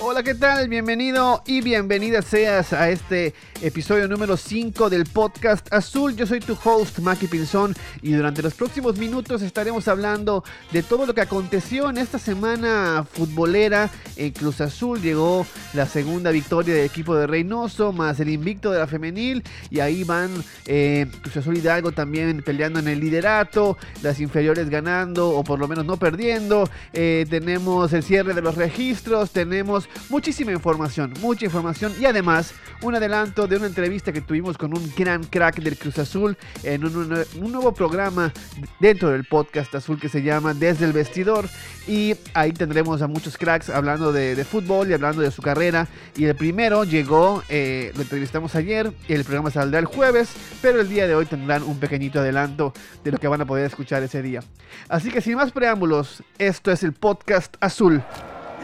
Hola, ¿qué tal? Bienvenido y bienvenida seas a este episodio número 5 del podcast Azul. Yo soy tu host, Maki Pinzón, y durante los próximos minutos estaremos hablando de todo lo que aconteció en esta semana futbolera en Cruz Azul. Llegó la segunda victoria del equipo de Reynoso, más el invicto de la femenil, y ahí van eh, Cruz Azul Hidalgo también peleando en el liderato, las inferiores ganando o por lo menos no perdiendo. Eh, tenemos el cierre de los registros, tenemos muchísima información, mucha información y además un adelanto de una entrevista que tuvimos con un gran crack del Cruz Azul en un, nuevo programa dentro del podcast azul que se llama Desde el Vestidor y ahí tendremos a muchos cracks hablando de, fútbol y hablando de su carrera y el primero llegó, eh, lo entrevistamos ayer, el programa saldrá el jueves, pero el día de hoy tendrán un pequeñito adelanto de lo que van a poder escuchar ese día. Así que sin más preámbulos, esto es el podcast azul.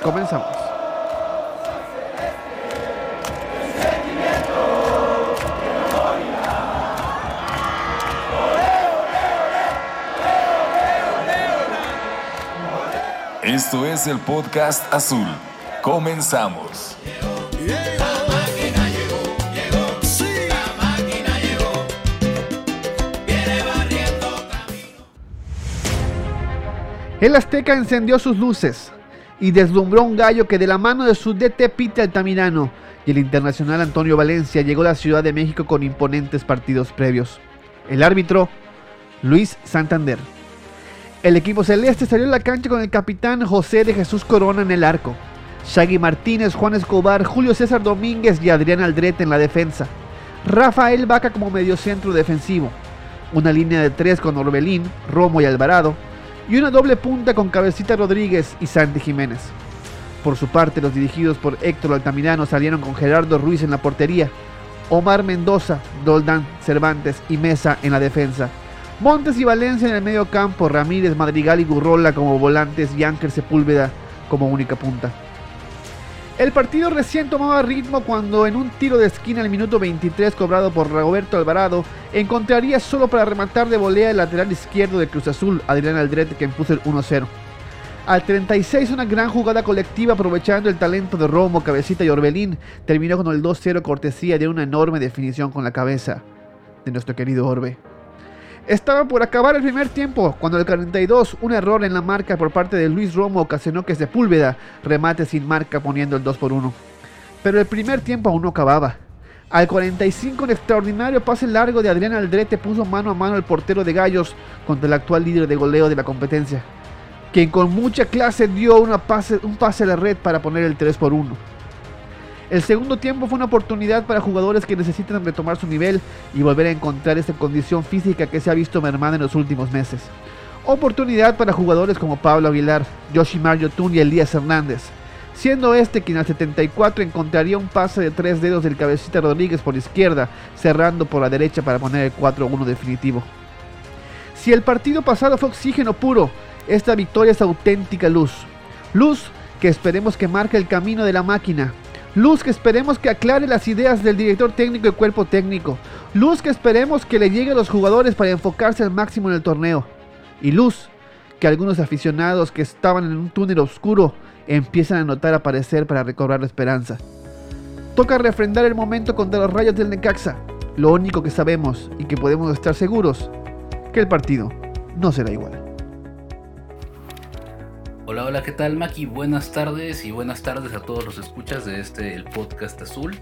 Comenzamos. Esto es el podcast azul. Comenzamos. El Azteca encendió sus luces y deslumbró un gallo que de la mano de su DT Pita Altamirano y el internacional Antonio Valencia llegó a la Ciudad de México con imponentes partidos previos. El árbitro, Luis Santander. El equipo celeste salió a la cancha con el capitán José de Jesús Corona en el arco. Shaggy Martínez, Juan Escobar, Julio César Domínguez y Adrián Aldrete en la defensa. Rafael Vaca como mediocentro defensivo. Una línea de tres con Orbelín, Romo y Alvarado. Y una doble punta con Cabecita Rodríguez y Santi Jiménez. Por su parte, los dirigidos por Héctor Altamirano salieron con Gerardo Ruiz en la portería, Omar Mendoza, Doldán Cervantes y Mesa en la defensa Montes y Valencia en el medio campo, Ramírez, Madrigal y Gurrola como volantes y Ángel Sepúlveda como única punta. El partido recién tomaba ritmo cuando en un tiro de esquina al minuto 23 cobrado por Roberto Alvarado encontraría solo para rematar de volea el lateral izquierdo de Cruz Azul, Adrián Aldrete, que impuso el 1-0. Al 36 una gran jugada colectiva aprovechando el talento de Romo, Cabecita y Orbelín terminó con el 2-0 cortesía de una enorme definición con la cabeza de nuestro querido Orbe. Estaba por acabar el primer tiempo, cuando el 42, un error en la marca por parte de Luis Romo ocasionó que Sepúlveda remate sin marca poniendo el 2 por 1. Pero el primer tiempo aún no acababa. Al 45, un extraordinario pase largo de Adrián Aldrete puso mano a mano al portero de Gallos contra el actual líder de goleo de la competencia, quien con mucha clase dio un pase a la red para poner el 3 por 1. El segundo tiempo fue una oportunidad para jugadores que necesitan retomar su nivel y volver a encontrar esa condición física que se ha visto mermada en los últimos meses. Oportunidad para jugadores como Pablo Aguilar, Yoshimar Yotun y Elías Hernández, siendo este quien al 74 encontraría un pase de tres dedos del cabecita Rodríguez por izquierda, cerrando por la derecha para poner el 4-1 definitivo. Si el partido pasado fue oxígeno puro, esta victoria es auténtica luz. Luz que esperemos que marque el camino de la máquina, Luz que esperemos que aclare las ideas del director técnico y cuerpo técnico. Luz que esperemos que le llegue a los jugadores para enfocarse al máximo en el torneo. Y luz que algunos aficionados que estaban en un túnel oscuro empiezan a notar aparecer para recobrar la esperanza. Toca refrendar el momento contra los rayos del Necaxa. Lo único que sabemos y que podemos estar seguros, que el partido no será igual. Hola, ¿qué tal Maki? Buenas tardes y buenas tardes a todos los escuchas de este el podcast azul.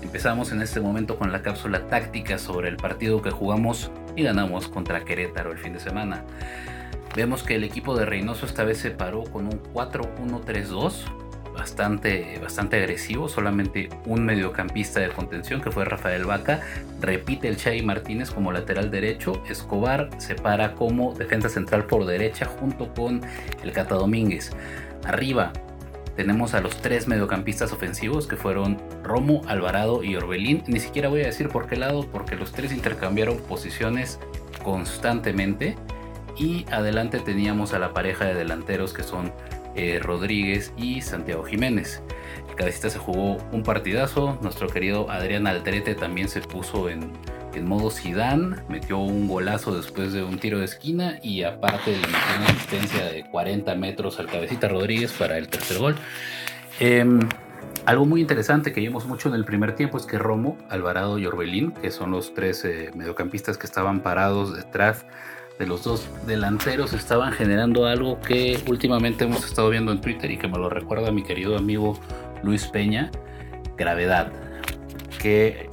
Empezamos en este momento con la cápsula táctica sobre el partido que jugamos y ganamos contra Querétaro el fin de semana. Vemos que el equipo de Reynoso esta vez se paró con un 4-1-3-2 bastante, bastante agresivo, solamente un mediocampista de contención que fue Rafael Vaca, repite el Chay Martínez como lateral derecho, Escobar se para como defensa central por derecha junto con el Cata Domínguez. Arriba tenemos a los tres mediocampistas ofensivos que fueron Romo, Alvarado y Orbelín. Ni siquiera voy a decir por qué lado, porque los tres intercambiaron posiciones constantemente. Y adelante teníamos a la pareja de delanteros que son eh, Rodríguez y Santiago Jiménez. El cadecista se jugó un partidazo, nuestro querido Adrián Altrete también se puso en, modo Sidán, metió un golazo después de un tiro de esquina y aparte le metió una asistencia de 40 metros al cabecita Rodríguez para el tercer gol. Em, algo muy interesante que vimos mucho en el primer tiempo es que Romo, Alvarado y Orbelín, que son los tres eh, mediocampistas que estaban parados detrás de los dos delanteros, estaban generando algo que últimamente hemos estado viendo en Twitter y que me lo recuerda mi querido amigo Luis Peña, gravedad. ¿Qué,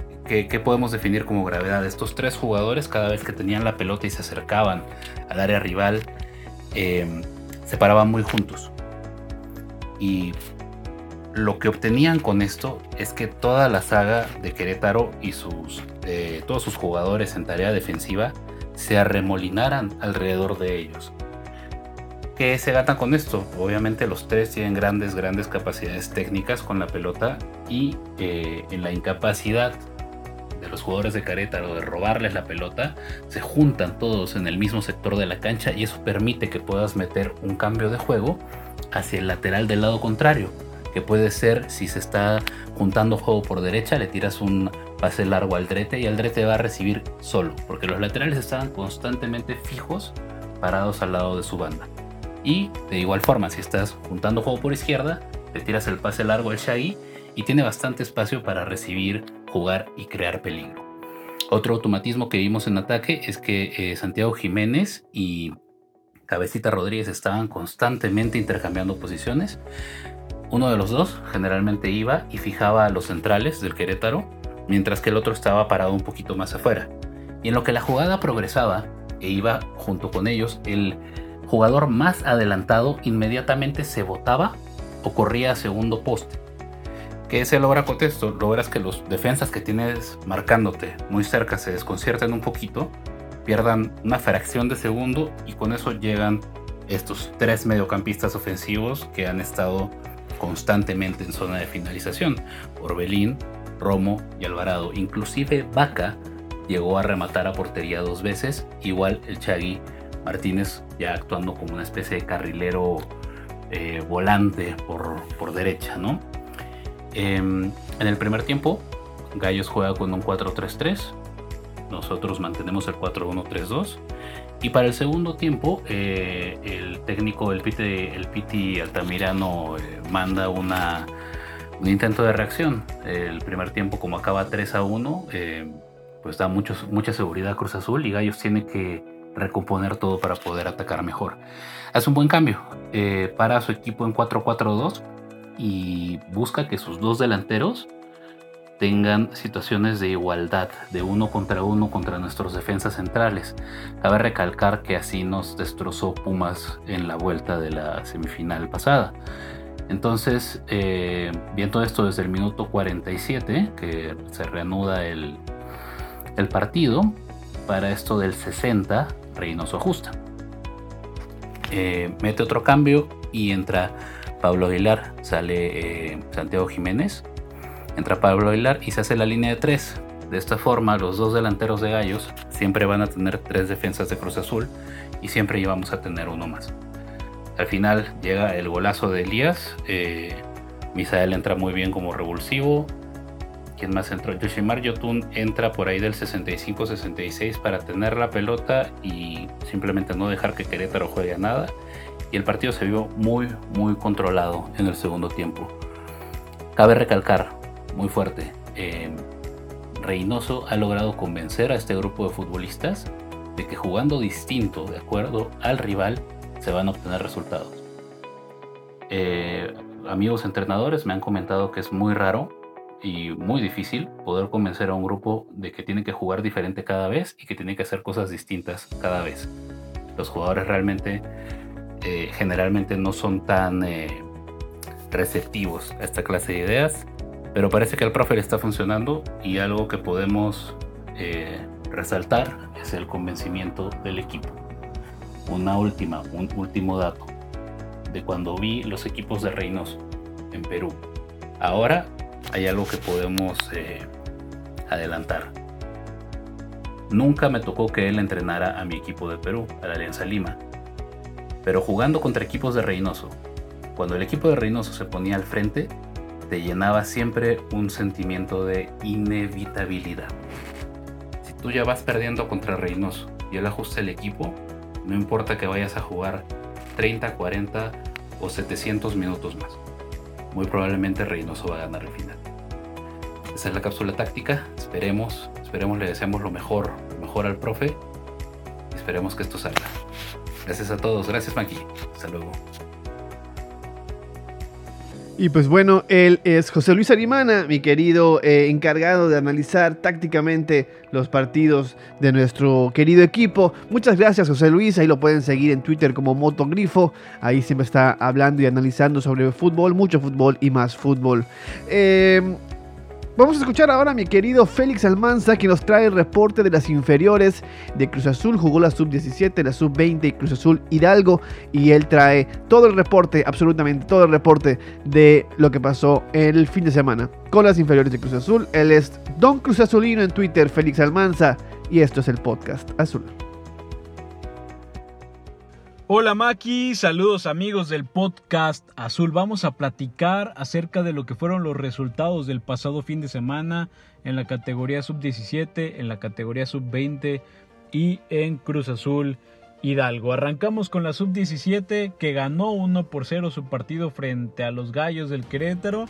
podemos definir como gravedad? Estos tres jugadores, cada vez que tenían la pelota y se acercaban al área rival, em, se paraban muy juntos. Y lo que obtenían con esto es que toda la saga de Querétaro y sus, eh, todos sus jugadores en tarea defensiva se arremolinaran alrededor de ellos. ¿Qué se gana con esto? Obviamente los tres tienen grandes, grandes capacidades técnicas con la pelota y eh, en la incapacidad de los jugadores de Querétaro de robarles la pelota, se juntan todos en el mismo sector de la cancha y eso permite que puedas meter un cambio de juego hacia el lateral del lado contrario que puede ser si se está juntando juego por derecha, le tiras un pase largo al Drete y el Drete va a recibir solo, porque los laterales estaban constantemente fijos, parados al lado de su banda. Y de igual forma, si estás juntando juego por izquierda, le tiras el pase largo al Shaggy y tiene bastante espacio para recibir, jugar y crear peligro. Otro automatismo que vimos en ataque es que eh, Santiago Jiménez y Cabecita Rodríguez estaban constantemente intercambiando posiciones. Uno de los dos generalmente iba y fijaba a los centrales del Querétaro, mientras que el otro estaba parado un poquito más afuera. Y en lo que la jugada progresaba e iba junto con ellos, el jugador más adelantado inmediatamente se botaba o corría a segundo poste. ¿Qué se logra con esto? Logras que los defensas que tienes marcándote muy cerca se desconcierten un poquito, pierdan una fracción de segundo y con eso llegan estos tres mediocampistas ofensivos que han estado constantemente en zona de finalización. Orbelín, Romo y Alvarado. Inclusive Vaca llegó a rematar a portería dos veces. Igual el Chagui Martínez ya actuando como una especie de carrilero eh, volante por, por, derecha. ¿no? Em, en el primer tiempo, Gallos juega con un 4-3-3. Nosotros mantenemos el 4-1-3-2. Y para el segundo tiempo, eh, el técnico, el Piti, el Piti Altamirano, eh, manda una, un intento de reacción. El primer tiempo, como acaba 3 a 1, eh, pues da muchos, mucha seguridad a Cruz Azul y Gallos tiene que recomponer todo para poder atacar mejor. Hace un buen cambio. para su equipo en 4-4-2 y busca que sus dos delanteros tengan situaciones de igualdad, de uno contra uno contra nuestros defensas centrales. Cabe recalcar que así nos destrozó Pumas en la vuelta de la semifinal pasada. Entonces, eh, viendo esto desde el minuto 47, que se reanuda el, el partido, para esto del 60, Reynoso ajusta. Eh, mete otro cambio y entra Pablo Aguilar, sale eh, Santiago Jiménez entra Pablo Aguilar y se hace la línea de tres. De esta forma, los dos delanteros de Gallos siempre van a tener tres defensas de Cruz Azul y siempre íbamos a tener uno más. Al final llega el golazo de Elías. Eh, Misael entra muy bien como revulsivo. ¿Quién más entró? Yoshimar Yotun entra por ahí del 65-66 para tener la pelota y simplemente no dejar que Querétaro juegue a nada. Y el partido se vio muy, muy controlado en el segundo tiempo. Cabe recalcar, muy fuerte. Eh, Reynoso ha logrado convencer a este grupo de futbolistas de que jugando distinto de acuerdo al rival se van a obtener resultados. Eh, amigos entrenadores me han comentado que es muy raro y muy difícil poder convencer a un grupo de que tiene que jugar diferente cada vez y que tiene que hacer cosas distintas cada vez. Los jugadores realmente eh, generalmente no son tan receptivos a esta clase de ideas pero parece que al profe le está funcionando y algo que podemos eh, resaltar es el convencimiento del equipo. Una última, un último dato de cuando vi los equipos de Reynoso en Perú. Ahora hay algo que podemos eh, adelantar. Nunca me tocó que él entrenara a mi equipo de Perú, a la Alianza Lima. Pero jugando contra equipos de Reynoso, cuando el equipo de Reynoso se ponía al frente, te llenaba siempre un sentimiento de inevitabilidad. Si tú ya vas perdiendo contra Reynoso y él ajusta el equipo, no importa que vayas a jugar 30, 40 o 700 minutos más. muy probablemente Reynoso va a ganar el final. Esa es la cápsula táctica. Esperemos, esperemos, le deseamos lo mejor, lo mejor al profe. Esperemos que esto salga. Gracias a todos. Gracias, Maki. Hasta luego. Y pues bueno, él es José Luis Arimana, mi querido eh, encargado de analizar tácticamente los partidos de nuestro querido equipo. Muchas gracias José Luis, ahí lo pueden seguir en Twitter como Motogrifo, ahí siempre está hablando y analizando sobre fútbol, mucho fútbol y más fútbol. Eh, Vamos a escuchar ahora a mi querido Félix Almanza que nos trae el reporte de las inferiores de Cruz Azul. Jugó la sub-17, la sub-20 y Cruz Azul Hidalgo. Y él trae todo el reporte, absolutamente todo el reporte de lo que pasó el fin de semana con las inferiores de Cruz Azul. Él es Don Cruz Azulino en Twitter, Félix Almanza. Y esto es el podcast Azul. Hola Maki, saludos amigos del podcast Azul. Vamos a platicar acerca de lo que fueron los resultados del pasado fin de semana en la categoría sub-17, en la categoría sub-20 y en Cruz Azul Hidalgo. Arrancamos con la sub-17 que ganó 1 por 0 su partido frente a los Gallos del Querétaro.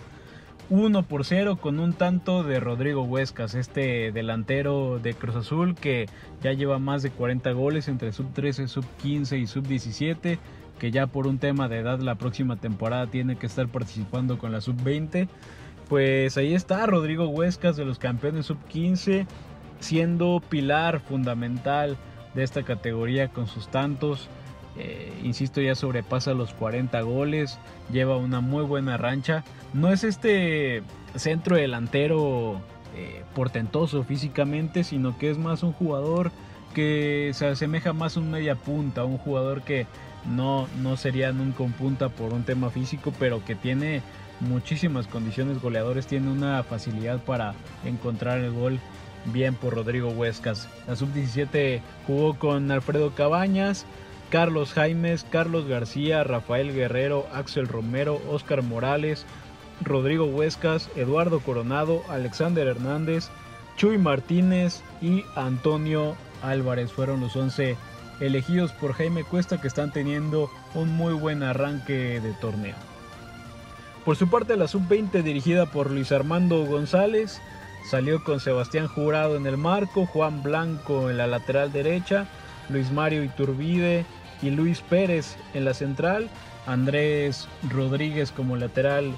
1 por 0 con un tanto de Rodrigo Huescas, este delantero de Cruz Azul que ya lleva más de 40 goles entre sub 13, sub 15 y sub 17, que ya por un tema de edad la próxima temporada tiene que estar participando con la sub 20. Pues ahí está Rodrigo Huescas de los campeones sub 15, siendo pilar fundamental de esta categoría con sus tantos. Eh, insisto, ya sobrepasa los 40 goles, lleva una muy buena rancha. No es este centro delantero eh, portentoso físicamente, sino que es más un jugador que se asemeja más a un media punta, un jugador que no, no sería nunca un punta por un tema físico, pero que tiene muchísimas condiciones goleadores, tiene una facilidad para encontrar el gol bien por Rodrigo Huescas. La sub-17 jugó con Alfredo Cabañas, Carlos Jaimes, Carlos García, Rafael Guerrero, Axel Romero, Oscar Morales, Rodrigo Huescas, Eduardo Coronado, Alexander Hernández, Chuy Martínez y Antonio Álvarez fueron los 11 elegidos por Jaime Cuesta que están teniendo un muy buen arranque de torneo. Por su parte la sub-20 dirigida por Luis Armando González salió con Sebastián Jurado en el marco, Juan Blanco en la lateral derecha, Luis Mario Iturbide y Luis Pérez en la central, Andrés Rodríguez como lateral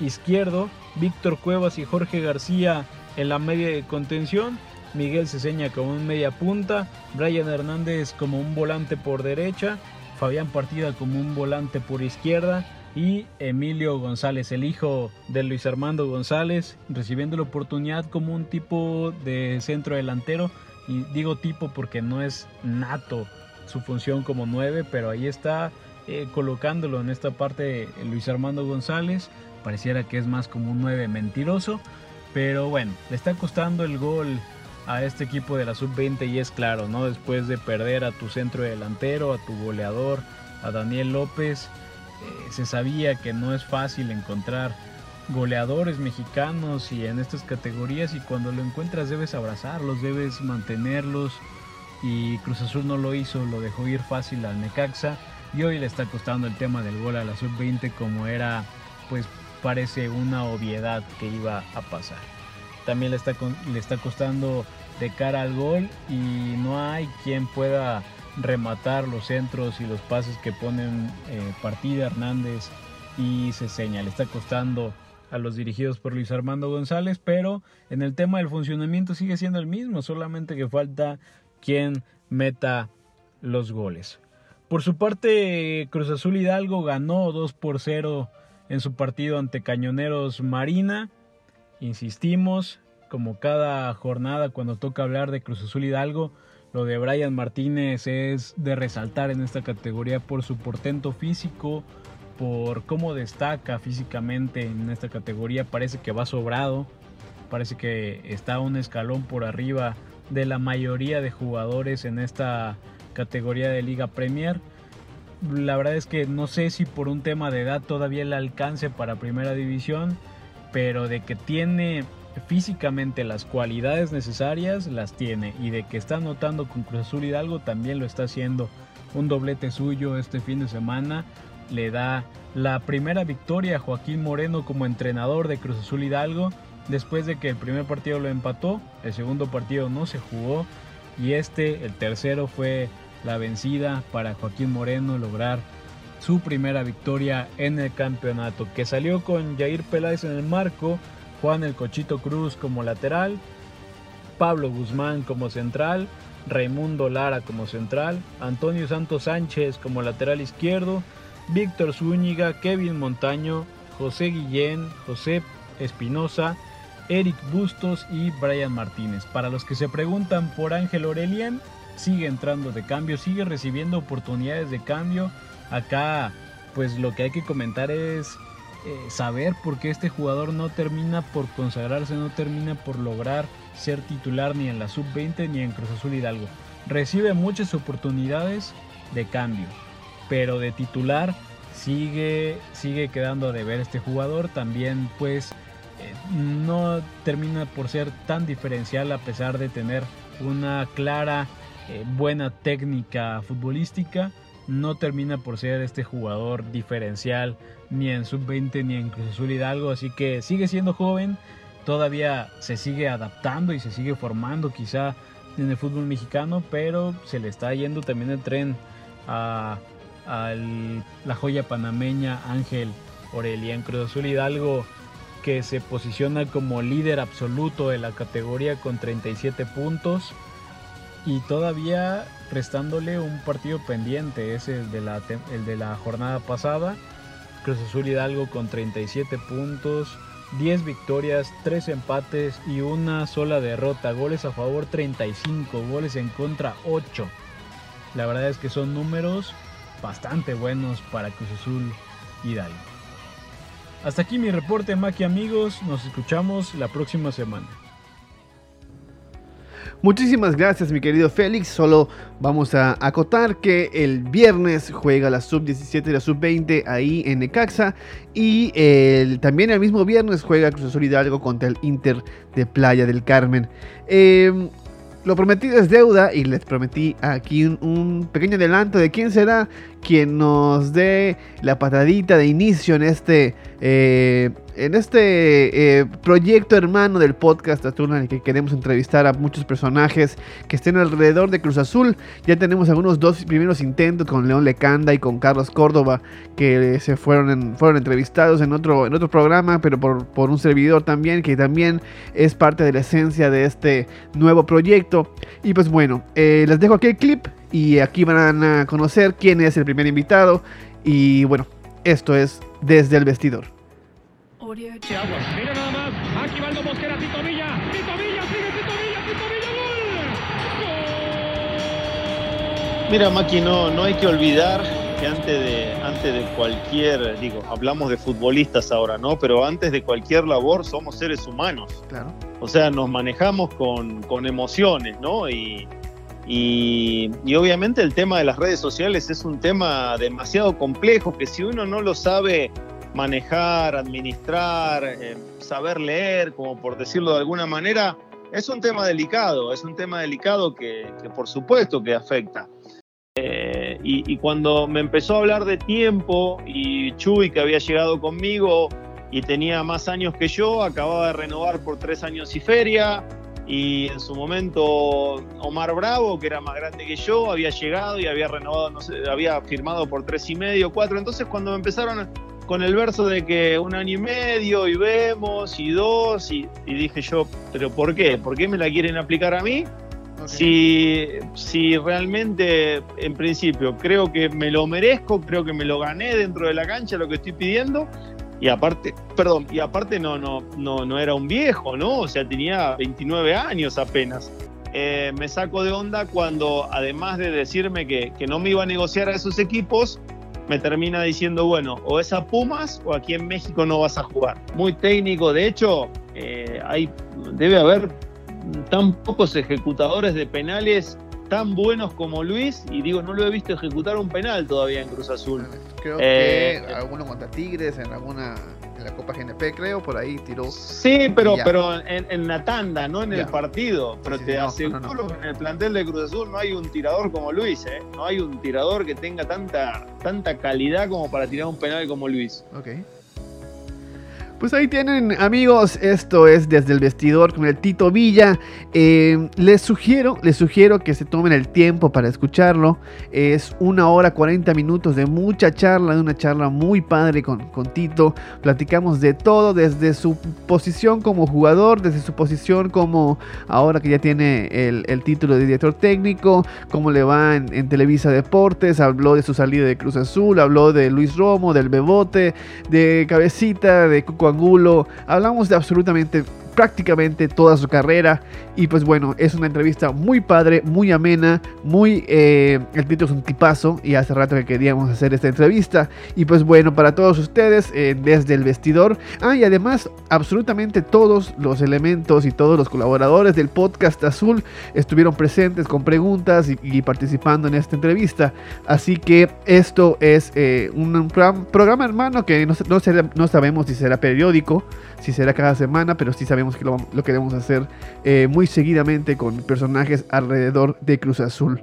izquierdo, Víctor Cuevas y Jorge García en la media de contención, Miguel Ceseña como un media punta, Brian Hernández como un volante por derecha, Fabián Partida como un volante por izquierda y Emilio González, el hijo de Luis Armando González, recibiendo la oportunidad como un tipo de centro delantero y digo tipo porque no es nato su función como 9, pero ahí está eh, colocándolo en esta parte Luis Armando González. Pareciera que es más como un 9 mentiroso, pero bueno, le está costando el gol a este equipo de la sub-20 y es claro, ¿no? Después de perder a tu centro delantero, a tu goleador, a Daniel López, eh, se sabía que no es fácil encontrar goleadores mexicanos y en estas categorías y cuando lo encuentras debes abrazarlos, debes mantenerlos y Cruz Azul no lo hizo, lo dejó ir fácil al Necaxa y hoy le está costando el tema del gol a la sub-20 como era pues parece una obviedad que iba a pasar. También le está, le está costando de cara al gol y no hay quien pueda rematar los centros y los pases que ponen eh, Partida Hernández y Ceseña. Le está costando a los dirigidos por Luis Armando González, pero en el tema del funcionamiento sigue siendo el mismo, solamente que falta quien meta los goles. Por su parte, Cruz Azul Hidalgo ganó 2 por 0 en su partido ante Cañoneros Marina. Insistimos, como cada jornada cuando toca hablar de Cruz Azul Hidalgo, lo de Brian Martínez es de resaltar en esta categoría por su portento físico, por cómo destaca físicamente en esta categoría. Parece que va sobrado, parece que está un escalón por arriba de la mayoría de jugadores en esta categoría de Liga Premier. La verdad es que no sé si por un tema de edad todavía le alcance para primera división, pero de que tiene físicamente las cualidades necesarias, las tiene. Y de que está anotando con Cruz Azul Hidalgo, también lo está haciendo. Un doblete suyo este fin de semana le da la primera victoria a Joaquín Moreno como entrenador de Cruz Azul Hidalgo después de que el primer partido lo empató, el segundo partido no se jugó y este, el tercero, fue la vencida para Joaquín Moreno lograr su primera victoria en el campeonato, que salió con Jair Peláez en el marco, Juan el Cochito Cruz como lateral, Pablo Guzmán como central, Raimundo Lara como central, Antonio Santos Sánchez como lateral izquierdo, Víctor Zúñiga, Kevin Montaño, José Guillén, José Espinosa, Eric Bustos y Brian Martínez. Para los que se preguntan por Ángel Aurelian, sigue entrando de cambio, sigue recibiendo oportunidades de cambio. Acá, pues lo que hay que comentar es eh, saber por qué este jugador no termina por consagrarse, no termina por lograr ser titular ni en la sub-20 ni en Cruz Azul Hidalgo. Recibe muchas oportunidades de cambio, pero de titular sigue, sigue quedando a deber este jugador. También pues eh, no termina por ser tan diferencial a pesar de tener una clara eh, buena técnica futbolística. No termina por ser este jugador diferencial ni en sub-20 ni en Cruz Azul Hidalgo. Así que sigue siendo joven, todavía se sigue adaptando y se sigue formando quizá en el fútbol mexicano, pero se le está yendo también el tren a, la joya panameña Ángel Aurelian Cruz Azul Hidalgo que se posiciona como líder absoluto de la categoría con 37 puntos y todavía restándole un partido pendiente, ese es de la, el de la jornada pasada. Cruz Azul Hidalgo con 37 puntos, 10 victorias, 3 empates y una sola derrota. Goles a favor 35, goles en contra 8. La verdad es que son números bastante buenos para Cruz Azul Hidalgo. Hasta aquí mi reporte, Maki amigos. Nos escuchamos la próxima semana. Muchísimas gracias, mi querido Félix. Solo vamos a acotar que el viernes juega la sub-17 y la sub-20 ahí en Necaxa. Y también el mismo viernes juega Cruz Azul Hidalgo contra el Inter de Playa del Carmen. Eh, lo prometido es deuda y les prometí aquí un, pequeño adelanto de quién será quien nos dé la patadita de inicio en este eh, en este eh, proyecto hermano del podcast en el que queremos entrevistar a muchos personajes que estén alrededor de Cruz Azul. Ya tenemos algunos dos primeros intentos con León Lecanda y con Carlos Córdoba que se fueron, fueron entrevistados en otro, en otro programa, pero por, un servidor también, que también es parte de la esencia de este nuevo proyecto. Y pues bueno, eh, les dejo aquí el clip y aquí van a conocer quién es el primer invitado. Y bueno, esto es desde el vestidor. Mira nada más. Aquí va el Mosquera, Tito Villa. Tito Villa, sigue Tito Villa, Tito Villa, gol. Mira, Maki, no, no hay que olvidar que antes de, antes de cualquier, digo, hablamos de futbolistas ahora, ¿no? Pero antes de cualquier labor somos seres humanos. Claro. O sea, nos manejamos con, con emociones, ¿no? Y, y, y, obviamente el tema de las redes sociales es un tema demasiado complejo que si uno no lo sabe manejar, administrar, eh, saber leer, como por decirlo de alguna manera, es un tema delicado, es un tema delicado que, por supuesto que afecta. Eh, y, cuando me empezó a hablar de tiempo y Chuy, que había llegado conmigo y tenía más años que yo, acababa de renovar por tres años y feria, y en su momento Omar Bravo, que era más grande que yo, había llegado y había renovado, no sé, había firmado por tres y medio, cuatro. Entonces cuando me empezaron con el verso de que un año y medio y vemos y dos y, dije yo, pero ¿por qué? ¿Por qué me la quieren aplicar a mí? Si, si realmente en principio creo que me lo merezco, creo que me lo gané dentro de la cancha lo que estoy pidiendo y aparte, perdón, y aparte no, no, no, no era un viejo, ¿no? O sea, tenía 29 años apenas. Eh, me saco de onda cuando, además de decirme que, que no me iba a negociar a esos equipos, me termina diciendo, bueno, o es a Pumas o aquí en México no vas a jugar. Muy técnico, de hecho, eh, hay, debe haber tan pocos ejecutadores de penales tan buenos como Luis y digo, no lo he visto ejecutar un penal todavía en Cruz Azul. Creo que eh, alguno contra Tigres, en alguna en la Copa GNP creo, por ahí tiró. Sí, pero, pero en, la tanda, no en el partido. Pero te aseguro que en el plantel de Cruz Azul no hay un tirador como Luis, ¿eh? No hay un tirador que tenga tanta, tanta calidad como para tirar un penal como Luis. Ok. Pues ahí tienen amigos, esto es desde el vestidor con el Tito Villa. Eh, les sugiero, les sugiero que se tomen el tiempo para escucharlo. Es una hora 40 minutos de mucha charla, de una charla muy padre con, con Tito. Platicamos de todo, desde su posición como jugador, desde su posición como ahora que ya tiene el, título de director técnico, cómo le va en, en, Televisa Deportes, habló de su salida de Cruz Azul, habló de Luis Romo, del Bebote, de Cabecita, de Cuco hablamos de absolutamente prácticamente toda su carrera. Y pues bueno, es una entrevista muy padre, muy amena, muy... Eh, el título es un tipazo y hace rato que queríamos hacer esta entrevista. Y pues bueno, para todos ustedes, eh, desde el vestidor. Ah, y además, absolutamente todos los elementos y todos los colaboradores del podcast azul estuvieron presentes con preguntas y, participando en esta entrevista. Así que esto es eh, un, programa hermano que no, no sabemos si será periódico si será cada semana, pero sí sabemos que lo, queremos hacer eh, muy seguidamente con personajes alrededor de Cruz Azul.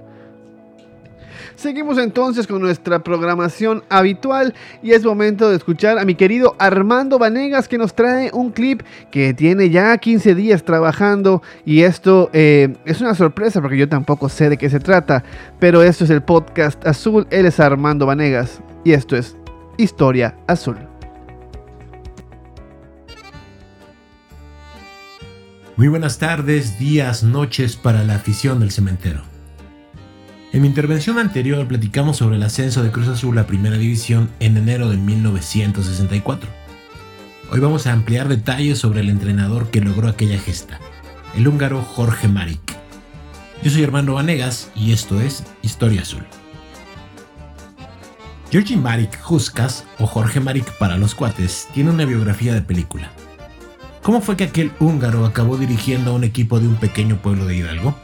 Seguimos entonces con nuestra programación habitual y es momento de escuchar a mi querido Armando Vanegas que nos trae un clip que tiene ya 15 días trabajando y esto eh, es una sorpresa porque yo tampoco sé de qué se trata, pero esto es el podcast azul, él es Armando Vanegas y esto es Historia Azul. Muy buenas tardes, días, noches para la afición del cementero. En mi intervención anterior platicamos sobre el ascenso de Cruz Azul a Primera División en enero de 1964. Hoy vamos a ampliar detalles sobre el entrenador que logró aquella gesta, el húngaro Jorge Marik. Yo soy Armando Vanegas y esto es Historia Azul. Georgi Marik Huskas, o Jorge Marik para los cuates, tiene una biografía de película. ¿Cómo fue que aquel húngaro acabó dirigiendo a un equipo de un pequeño pueblo de Hidalgo?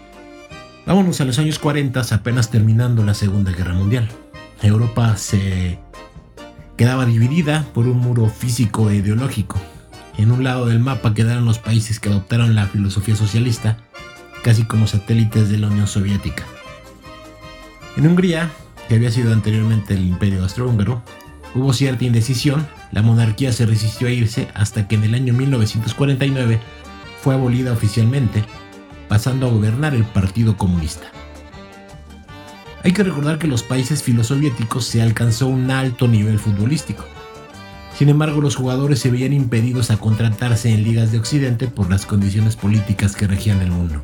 Vámonos a los años 40, apenas terminando la Segunda Guerra Mundial. Europa se quedaba dividida por un muro físico e ideológico. En un lado del mapa quedaron los países que adoptaron la filosofía socialista, casi como satélites de la Unión Soviética. En Hungría, que había sido anteriormente el imperio austrohúngaro, hubo cierta indecisión la monarquía se resistió a irse hasta que en el año 1949 fue abolida oficialmente, pasando a gobernar el Partido Comunista. Hay que recordar que en los países filosoviéticos se alcanzó un alto nivel futbolístico. Sin embargo, los jugadores se veían impedidos a contratarse en ligas de Occidente por las condiciones políticas que regían el mundo.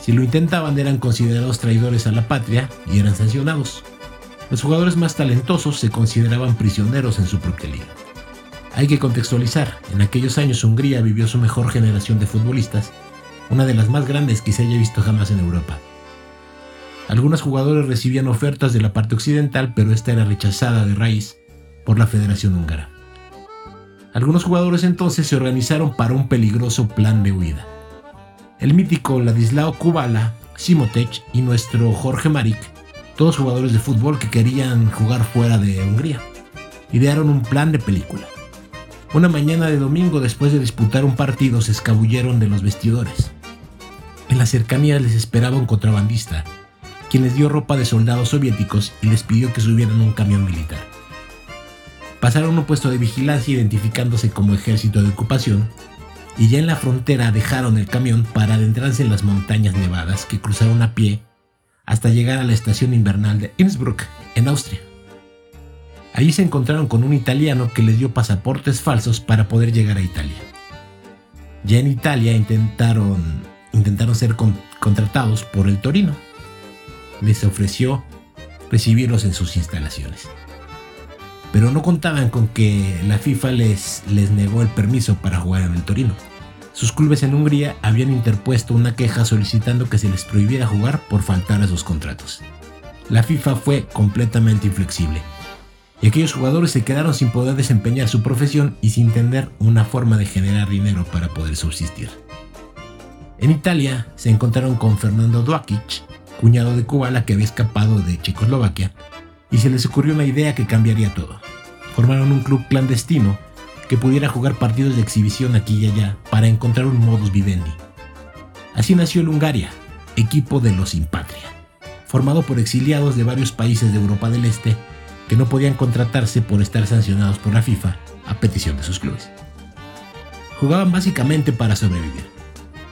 Si lo intentaban eran considerados traidores a la patria y eran sancionados. Los jugadores más talentosos se consideraban prisioneros en su propia liga. Hay que contextualizar, en aquellos años Hungría vivió su mejor generación de futbolistas, una de las más grandes que se haya visto jamás en Europa. Algunos jugadores recibían ofertas de la parte occidental, pero esta era rechazada de raíz por la Federación Húngara. Algunos jugadores entonces se organizaron para un peligroso plan de huida. El mítico Ladislao Kubala, Simotech y nuestro Jorge Marik todos jugadores de fútbol que querían jugar fuera de Hungría. Idearon un plan de película. Una mañana de domingo después de disputar un partido se escabulleron de los vestidores. En la cercanía les esperaba un contrabandista, quien les dio ropa de soldados soviéticos y les pidió que subieran un camión militar. Pasaron un puesto de vigilancia identificándose como ejército de ocupación y ya en la frontera dejaron el camión para adentrarse en las montañas nevadas que cruzaron a pie hasta llegar a la estación invernal de Innsbruck, en Austria. Allí se encontraron con un italiano que les dio pasaportes falsos para poder llegar a Italia. Ya en Italia intentaron, intentaron ser contratados por el Torino. Les ofreció recibirlos en sus instalaciones. Pero no contaban con que la FIFA les, les negó el permiso para jugar en el Torino. Sus clubes en Hungría habían interpuesto una queja solicitando que se les prohibiera jugar por faltar a sus contratos. La FIFA fue completamente inflexible, y aquellos jugadores se quedaron sin poder desempeñar su profesión y sin tener una forma de generar dinero para poder subsistir. En Italia se encontraron con Fernando Duakic, cuñado de Kubala que había escapado de Checoslovaquia, y se les ocurrió una idea que cambiaría todo. Formaron un club clandestino que pudiera jugar partidos de exhibición aquí y allá para encontrar un modus vivendi. Así nació el Hungaria, equipo de los sin patria, formado por exiliados de varios países de Europa del Este que no podían contratarse por estar sancionados por la FIFA a petición de sus clubes. Jugaban básicamente para sobrevivir.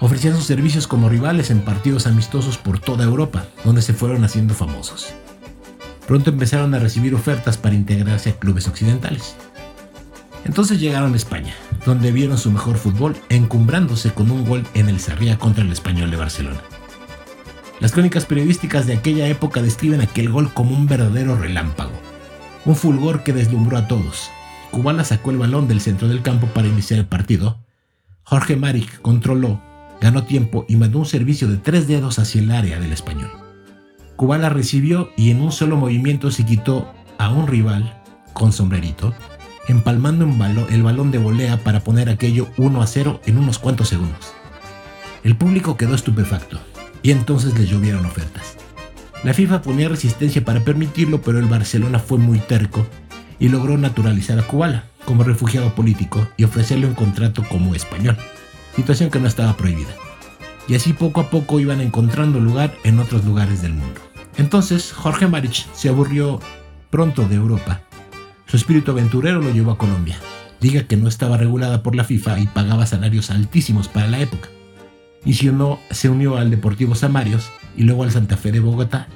Ofrecían sus servicios como rivales en partidos amistosos por toda Europa, donde se fueron haciendo famosos. Pronto empezaron a recibir ofertas para integrarse a clubes occidentales. Entonces llegaron a España, donde vieron su mejor fútbol encumbrándose con un gol en el Sarriá contra el Español de Barcelona. Las crónicas periodísticas de aquella época describen aquel gol como un verdadero relámpago, un fulgor que deslumbró a todos. Kubala sacó el balón del centro del campo para iniciar el partido. Jorge Maric controló, ganó tiempo y mandó un servicio de tres dedos hacia el área del español. Kubala recibió y en un solo movimiento se quitó a un rival con sombrerito, empalmando el balón de volea para poner aquello 1 a 0 en unos cuantos segundos. El público quedó estupefacto y entonces le llovieron ofertas. La FIFA ponía resistencia para permitirlo, pero el Barcelona fue muy terco y logró naturalizar a Kubala como refugiado político y ofrecerle un contrato como español, situación que no estaba prohibida. Y así poco a poco iban encontrando lugar en otros lugares del mundo. Entonces Jorge Maric se aburrió pronto de Europa. Su espíritu aventurero lo llevó a Colombia, diga que no estaba regulada por la FIFA y pagaba salarios altísimos para la época. Y se unió al Deportivo Samarios y luego al Santa Fe de Bogotá.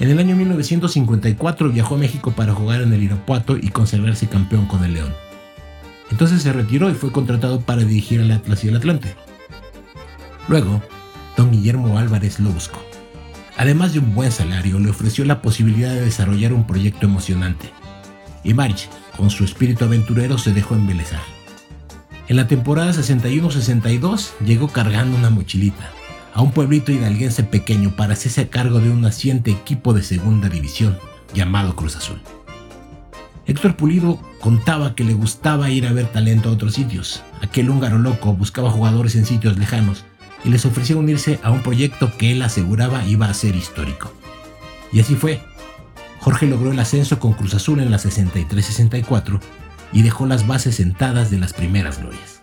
En el año 1954 viajó a México para jugar en el Irapuato y consagrarse campeón con el León. Entonces se retiró y fue contratado para dirigir al Atlas y el Atlante. Luego, don Guillermo Álvarez lo buscó. Además de un buen salario, le ofreció la posibilidad de desarrollar un proyecto emocionante. Y March, con su espíritu aventurero, se dejó embelezar. En la temporada 61-62 llegó cargando una mochilita, a un pueblito hidalguense pequeño para hacerse cargo de un naciente equipo de segunda división llamado Cruz Azul. Héctor Pulido contaba que le gustaba ir a ver talento a otros sitios. Aquel húngaro loco buscaba jugadores en sitios lejanos y les ofrecía unirse a un proyecto que él aseguraba iba a ser histórico. Y así fue. Jorge logró el ascenso con Cruz Azul en la 63-64 y dejó las bases sentadas de las primeras glorias.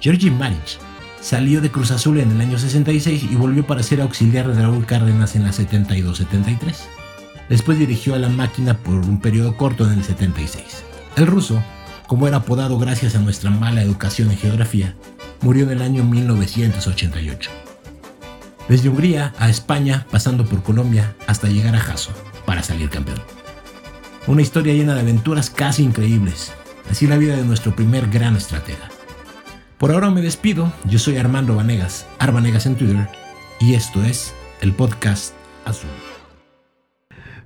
Georgi Maric Salió de Cruz Azul en el año 66 y volvió para ser auxiliar de Raúl Cárdenas en la 72-73. Después dirigió a la máquina por un periodo corto en el 76. El ruso, como era apodado gracias a nuestra mala educación en geografía, murió en el año 1988. Desde Hungría a España, pasando por Colombia hasta llegar a Jaso para salir campeón. Una historia llena de aventuras casi increíbles. Así la vida de nuestro primer gran estratega. Por ahora me despido, yo soy Armando Vanegas, Arvanegas en Twitter, y esto es el podcast Azul.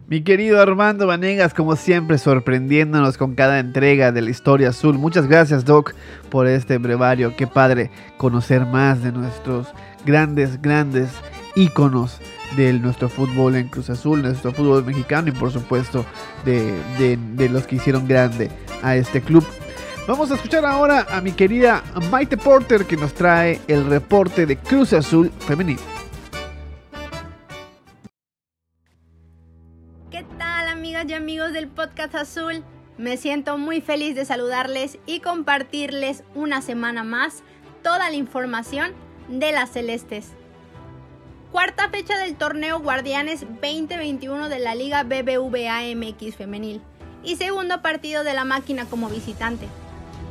Mi querido Armando Vanegas, como siempre, sorprendiéndonos con cada entrega de la historia azul. Muchas gracias, Doc, por este brevario. Qué padre conocer más de nuestros grandes, grandes íconos de nuestro fútbol en Cruz Azul, nuestro fútbol mexicano y por supuesto de, de los que hicieron grande a este club. Vamos a escuchar ahora a mi querida Maite Porter que nos trae el reporte de Cruz Azul Femenil. ¿Qué tal amigas y amigos del podcast Azul? Me siento muy feliz de saludarles y compartirles una semana más toda la información de las celestes. Cuarta fecha del torneo Guardianes 2021 de la Liga BBVA MX femenil y segundo partido de la máquina como visitante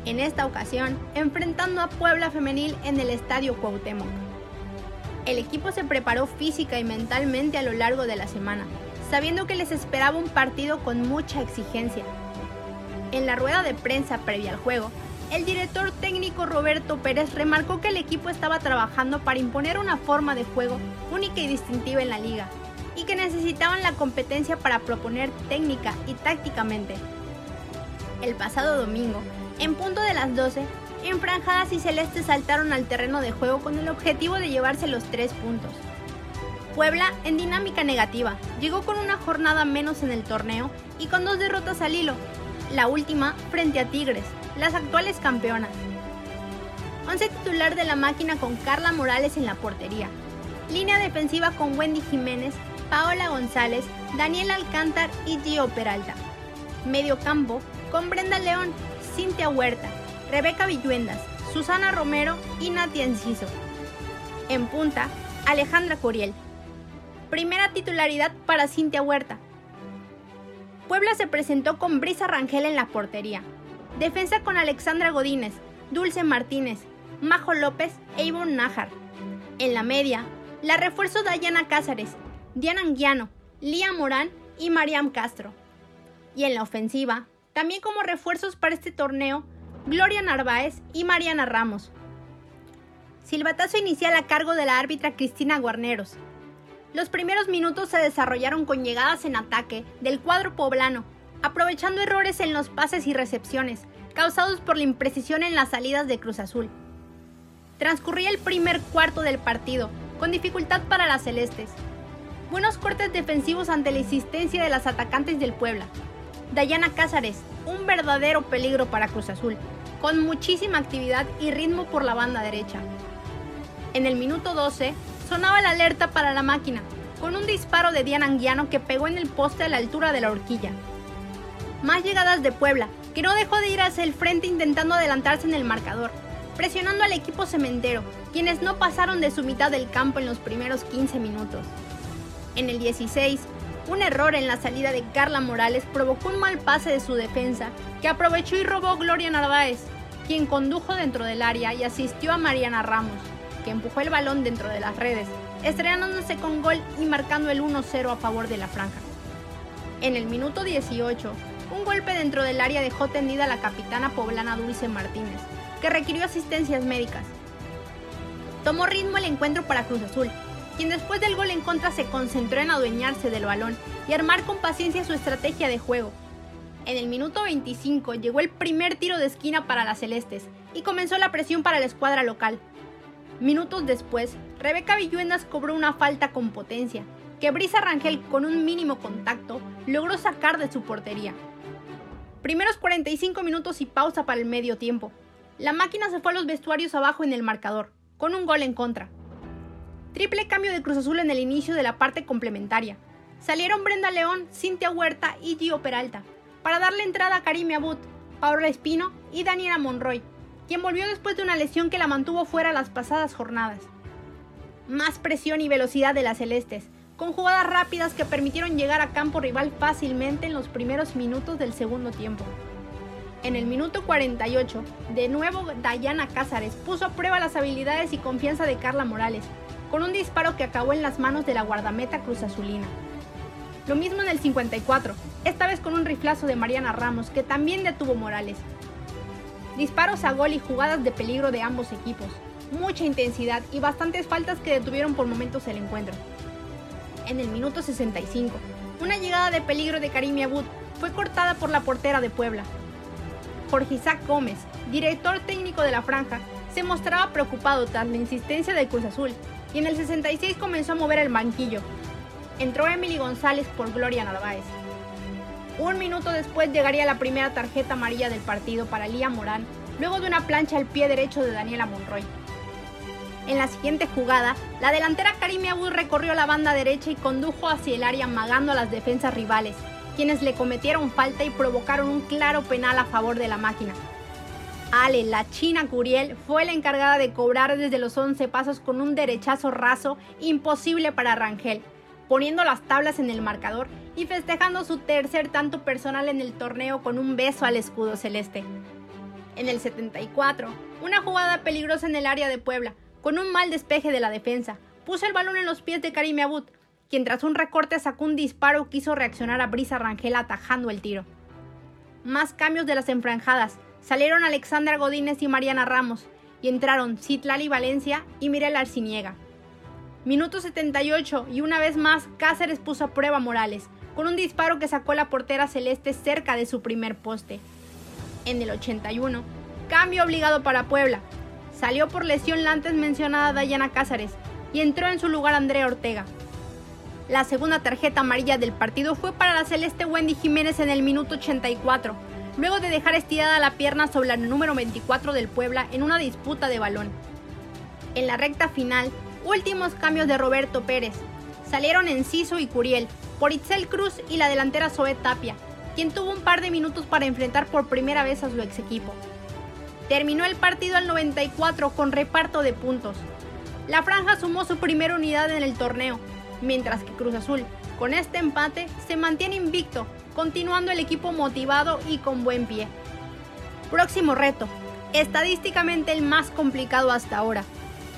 en esta ocasión enfrentando a Puebla Femenil en el Estadio Cuauhtémoc. El equipo se preparó física y mentalmente a lo largo de la semana, sabiendo que les esperaba un partido con mucha exigencia. En la rueda de prensa previa al juego, el director técnico Roberto Pérez remarcó que el equipo estaba trabajando para imponer una forma de juego única y distintiva en la liga, y que necesitaban la competencia para proponer técnica y tácticamente. El pasado domingo, en punto de las 12, enfranjadas y celestes saltaron al terreno de juego con el objetivo de llevarse los tres puntos. Puebla, en dinámica negativa, llegó con una jornada menos en el torneo y con dos derrotas al hilo, la última frente a Tigres, las actuales campeonas. Once titular de la máquina con Carla Morales en la portería, Línea defensiva con Wendy Jiménez, Paola González, Daniel Alcántar y Gio Peralta. Medio campo con Brenda León, Cintia Huerta, Rebeca Villuendas, Susana Romero y Natia Enciso. En punta, Alejandra Curiel. Primera titularidad para Cintia Huerta. Puebla se presentó con Brisa Rangel en la portería. Defensa con Alexandra Godínez, Dulce Martínez, Majo López e Ivonne Nájar. En la media, la refuerzo Dayana Cázares, Diana Anguiano, Lía Morán y Mariam Castro. Y en la ofensiva, también como refuerzos para este torneo, Gloria Narváez y Mariana Ramos. Silbatazo inicial a cargo de la árbitra Cristina Guarneros. Los primeros minutos se desarrollaron con llegadas en ataque del cuadro poblano, aprovechando errores en los pases y recepciones, causados por la imprecisión en las salidas de Cruz Azul. Transcurría el primer cuarto del partido, con dificultad para las celestes. Buenos cortes defensivos ante la insistencia de las atacantes del Puebla. Dayana Cázares, un verdadero peligro para Cruz Azul, con muchísima actividad y ritmo por la banda derecha. En el minuto 12, sonaba la alerta para la máquina, con un disparo de Diana Anguiano que pegó en el poste a la altura de la horquilla. Más llegadas de Puebla, que no dejó de ir hacia el frente intentando adelantarse en el marcador, presionando al equipo cementero, quienes no pasaron de su mitad del campo en los primeros 15 minutos. En el 16, un error en la salida de Carla Morales provocó un mal pase de su defensa, que aprovechó y robó Gloria Narváez, quien condujo dentro del área y asistió a Mariana Ramos, empujó el balón dentro de las redes, estrenándose con gol y marcando el 1-0 a favor de la franja. En el minuto 18, un golpe dentro del área dejó tendida a la capitana poblana Dulce Martínez, que requirió asistencias médicas. Tomó ritmo el encuentro para Cruz Azul, quien después del gol en contra se concentró en adueñarse del balón y armar con paciencia su estrategia de juego. En el minuto 25 llegó el primer tiro de esquina para las celestes y comenzó la presión para la escuadra local. Minutos después, Rebeca Villuendas cobró una falta con potencia, que Brisa Rangel con un mínimo contacto logró sacar de su portería. Primeros 45 minutos y pausa para el medio tiempo. La máquina se fue a los vestuarios abajo en el marcador, con un gol en contra. Triple cambio de Cruz Azul en el inicio de la parte complementaria. Salieron Brenda León, Cintia Huerta y Gio Peralta, para darle entrada a Karime Abut, Paola Espino y Daniela Monroy, quien volvió después de una lesión que la mantuvo fuera las pasadas jornadas. Más presión y velocidad de las celestes, con jugadas rápidas que permitieron llegar a campo rival fácilmente en los primeros minutos del segundo tiempo. En el minuto 48, de nuevo Dayana Cázares puso a prueba las habilidades y confianza de Carla Morales, con un disparo que acabó en las manos de la guardameta Cruz Azulina. Lo mismo en el 54, esta vez con un riflazo de Mariana Ramos que también detuvo Morales. Disparos a gol y jugadas de peligro de ambos equipos, mucha intensidad y bastantes faltas que detuvieron por momentos el encuentro en el minuto 65. Una llegada de peligro de Karim Abud fue cortada por la portera de Puebla. Jorge Isaac Gómez, director técnico de la franja, se mostraba preocupado tras la insistencia del Cruz Azul y en el 66 comenzó a mover el banquillo. Entró Emily González por Gloria Narváez. Un minuto después llegaría la primera tarjeta amarilla del partido para Lía Morán, luego de una plancha al pie derecho de Daniela Monroy. En la siguiente jugada, la delantera Karim Abud recorrió la banda derecha y condujo hacia el área amagando a las defensas rivales, quienes le cometieron falta y provocaron un claro penal a favor de la máquina. Ale, la china Curiel, fue la encargada de cobrar desde los 11 pasos con un derechazo raso imposible para Rangel, poniendo las tablas en el marcador y festejando su tercer tanto personal en el torneo con un beso al escudo celeste. En el 74, una jugada peligrosa en el área de Puebla, con un mal despeje de la defensa. Puso el balón en los pies de Karim Abud, quien tras un recorte sacó un disparo quiso reaccionar a Brisa Rangel atajando el tiro. Más cambios de las enfranjadas. Salieron Alexandra Godínez y Mariana Ramos, y entraron Citlali Valencia y Mirela Arciniega. Minuto 78 y una vez más Cáceres puso a prueba a Morales, con un disparo que sacó la portera celeste cerca de su primer poste. En el 81, cambio obligado para Puebla, Salió por lesión la antes mencionada Dayana Cázares y entró en su lugar Andrea Ortega. La segunda tarjeta amarilla del partido fue para la celeste Wendy Jiménez en el minuto 84, luego de dejar estirada la pierna sobre el número 24 del Puebla en una disputa de balón. En la recta final, Últimos cambios de Roberto Pérez. Salieron Enciso y Curiel, por Itzel Cruz y la delantera Zoe Tapia, quien tuvo un par de minutos para enfrentar por primera vez a su ex equipo. Terminó el partido al 94 con reparto de puntos. La franja sumó su primera unidad en el torneo, mientras que Cruz Azul, con este empate, se mantiene invicto, continuando el equipo motivado y con buen pie. Próximo reto, estadísticamente el más complicado hasta ahora,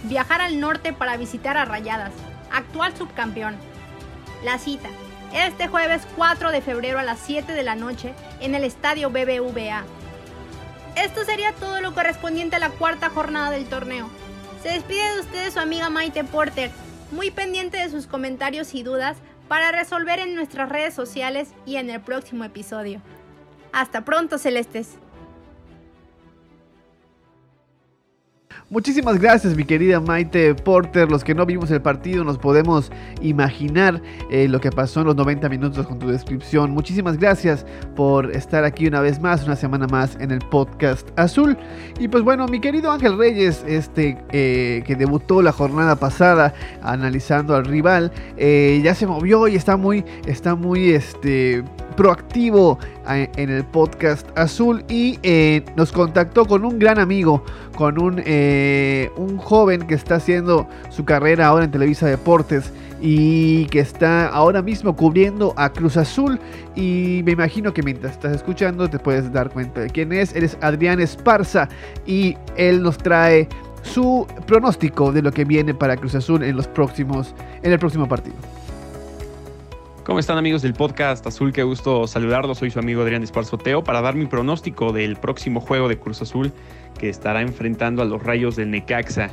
viajar al norte para visitar a Rayadas, actual subcampeón. La cita, este jueves 4 de febrero a las 7 de la noche en el estadio BBVA. Esto sería todo lo correspondiente a la cuarta jornada del torneo. Se despide de ustedes su amiga Maite Porter, muy pendiente de sus comentarios y dudas para resolver en nuestras redes sociales y en el próximo episodio. Hasta pronto, Celestes. Muchísimas gracias mi querida Maite Porter. Los que no vimos el partido nos podemos imaginar eh, lo que pasó en los 90 minutos con tu descripción. Muchísimas gracias por estar aquí una vez más, una semana más en el podcast azul. Y pues bueno, mi querido Ángel Reyes, este eh, que debutó la jornada pasada analizando al rival, eh, ya se movió y está muy, está muy este proactivo en el podcast azul y eh, nos contactó con un gran amigo, con un, eh, un joven que está haciendo su carrera ahora en Televisa Deportes y que está ahora mismo cubriendo a Cruz Azul y me imagino que mientras estás escuchando te puedes dar cuenta de quién es. Él es Adrián Esparza y él nos trae su pronóstico de lo que viene para Cruz Azul en los próximos en el próximo partido. ¿Cómo están amigos del podcast Azul? Qué gusto saludarlos. Soy su amigo Adrián Esparzoteo para dar mi pronóstico del próximo juego de Cruz Azul que estará enfrentando a los Rayos del Necaxa.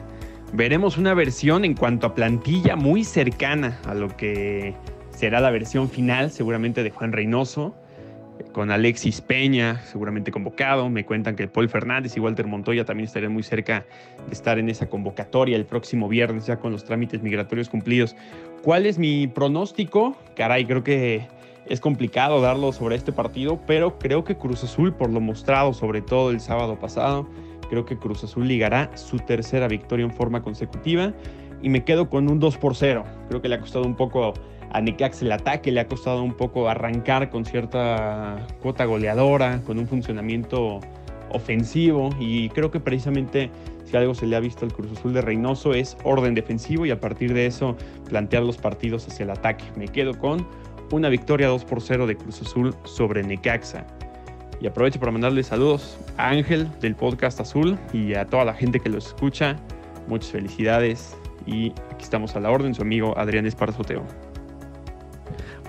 Veremos una versión en cuanto a plantilla muy cercana a lo que será la versión final, seguramente de Juan Reynoso, con Alexis Peña, seguramente convocado. Me cuentan que Paul Fernández y Walter Montoya también estarían muy cerca de estar en esa convocatoria el próximo viernes, ya con los trámites migratorios cumplidos. ¿Cuál es mi pronóstico? Caray, creo que es complicado darlo sobre este partido, pero creo que Cruz Azul, por lo mostrado sobre todo el sábado pasado, creo que Cruz Azul ligará su tercera victoria en forma consecutiva y me quedo con un 2 por 0. Creo que le ha costado un poco a Necax el ataque, le ha costado un poco arrancar con cierta cuota goleadora, con un funcionamiento ofensivo y creo que precisamente si algo se le ha visto al Cruz Azul de Reynoso es orden defensivo y a partir de eso plantear los partidos hacia el ataque. Me quedo con una victoria 2 por 0 de Cruz Azul sobre Necaxa. Y aprovecho para mandarle saludos a Ángel del podcast Azul y a toda la gente que lo escucha. Muchas felicidades y aquí estamos a la orden, su amigo Adrián Esparzoteo.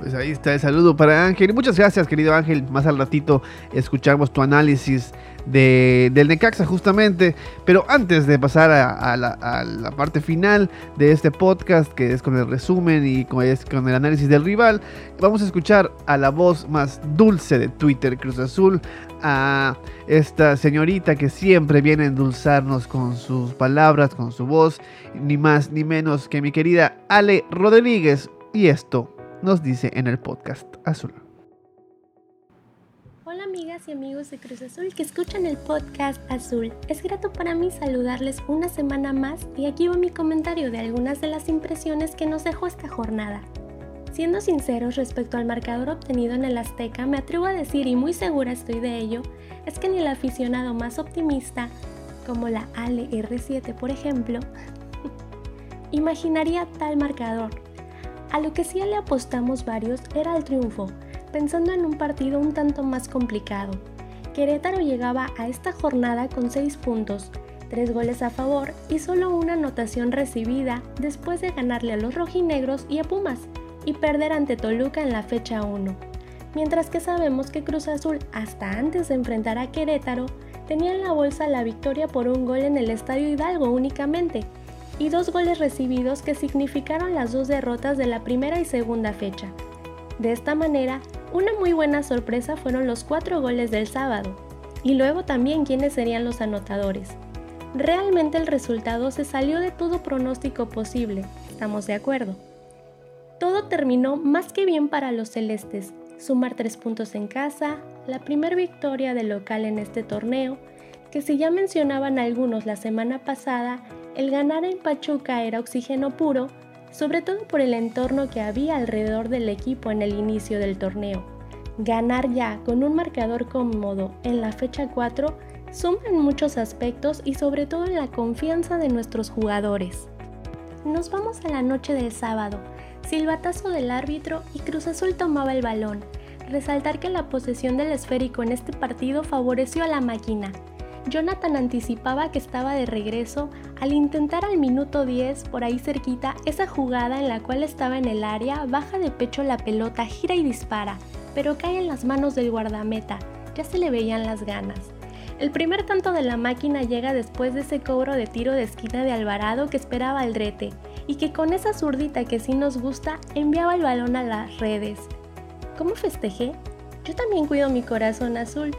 Pues ahí está el saludo para Ángel. Muchas gracias, querido Ángel. Más al ratito escuchamos tu análisis de, del Necaxa justamente. Pero antes de pasar a, la, parte final de este podcast, que es con el resumen y con, con el análisis del rival, vamos a escuchar a la voz más dulce de Twitter Cruz Azul, a esta señorita que siempre viene a endulzarnos con sus palabras, con su voz, ni más ni menos que mi querida Ale Rodríguez. Y esto nos dice en el podcast Azul amigas y amigos de Cruz Azul que escuchan el podcast Azul. Es grato para mí saludarles una semana más y aquí va mi comentario de algunas de las impresiones que nos dejó esta jornada. Siendo sinceros respecto al marcador obtenido en el Azteca, me atrevo a decir y muy segura estoy de ello, es que ni el aficionado más optimista, como la Ale R7 por ejemplo, imaginaría tal marcador. A lo que sí le apostamos varios era el triunfo, pensando en un partido un tanto más complicado. Querétaro llegaba a esta jornada con 6 puntos, 3 goles a favor y solo una anotación recibida después de ganarle a los rojinegros y a Pumas y perder ante Toluca en la fecha 1. Mientras que sabemos que Cruz Azul, hasta antes de enfrentar a Querétaro, tenía en la bolsa la victoria por un gol en el Estadio Hidalgo únicamente, y dos goles recibidos que significaron las dos derrotas de la primera y segunda fecha. De esta manera, una muy buena sorpresa fueron los cuatro goles del sábado, y luego también quiénes serían los anotadores. Realmente el resultado se salió de todo pronóstico posible, estamos de acuerdo. Todo terminó más que bien para los celestes, sumar tres puntos en casa, la primera victoria del local en este torneo, que si ya mencionaban algunos la semana pasada, El ganar en Pachuca era oxígeno puro, sobre todo por el entorno que había alrededor del equipo en el inicio del torneo. Ganar ya con un marcador cómodo en la fecha 4 suma en muchos aspectos y sobre todo en la confianza de nuestros jugadores. Nos vamos a la noche del sábado, silbatazo del árbitro y Cruz Azul tomaba el balón. Resaltar que la posesión del esférico en este partido favoreció a la máquina. Jonathan anticipaba que estaba de regreso al intentar al minuto 10 por ahí cerquita esa jugada en la cual estaba en el área, baja de pecho la pelota, gira y dispara, pero cae en las manos del guardameta, ya se le veían las ganas. El primer tanto de la máquina llega después de ese cobro de tiro de esquina de Alvarado que esperaba Aldrete y que con esa zurdita que sí nos gusta enviaba el balón a las redes. ¿Cómo festejé? Yo también cuido mi corazón azul.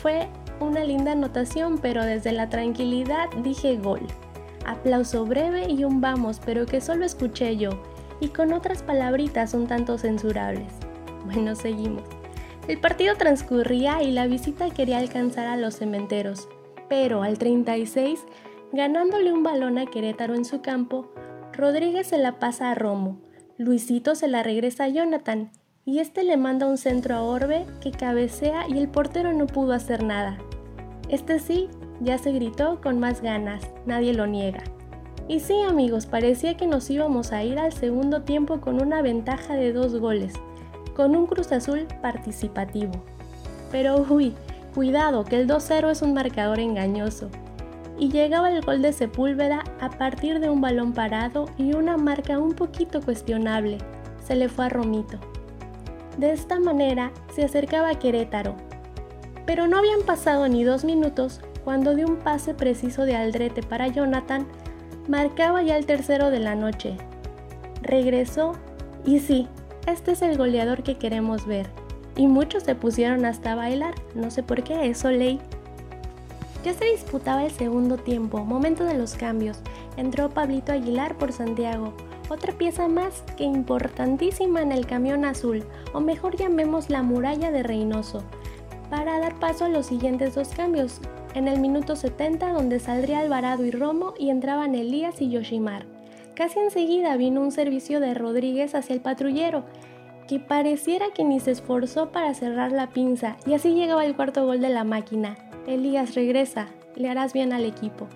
Fue una linda anotación, pero desde la tranquilidad dije gol. Aplauso breve y un vamos, pero que solo escuché yo, y con otras palabritas un tanto censurables. Bueno, seguimos. El partido transcurría y la visita quería alcanzar a los cementeros, pero al 36, ganándole un balón a Querétaro en su campo, Rodríguez se la pasa a Romo, Luisito se la regresa a Jonathan y este le manda un centro a Orbe que cabecea y el portero no pudo hacer nada. Este sí, ya se gritó con más ganas, nadie lo niega. Y sí amigos, parecía que nos íbamos a ir al segundo tiempo con una ventaja de dos goles, con un Cruz Azul participativo. Pero uy, cuidado que el 2-0 es un marcador engañoso. Y llegaba el gol de Sepúlveda a partir de un balón parado y una marca un poquito cuestionable. Se le fue a Romito. De esta manera se acercaba a Querétaro. Pero no habían pasado ni dos minutos cuando de un pase preciso de Aldrete para Jonathan, marcaba ya el tercero de la noche. Regresó y sí, este es el goleador que queremos ver. Y muchos se pusieron hasta bailar, no sé por qué, eso ley. Ya se disputaba el segundo tiempo, momento de los cambios. Entró Pablito Aguilar por Santiago, otra pieza más que importantísima en el camión azul, o mejor llamemos la muralla de Reynoso, para dar paso a los siguientes dos cambios, en el minuto 70 donde saldría Alvarado y Romo y entraban Elías y Yoshimar. Casi enseguida vino un servicio de Rodríguez hacia el patrullero, que pareciera que ni se esforzó para cerrar la pinza, y así llegaba el cuarto gol de la máquina. Elías regresa, le harás bien al equipo.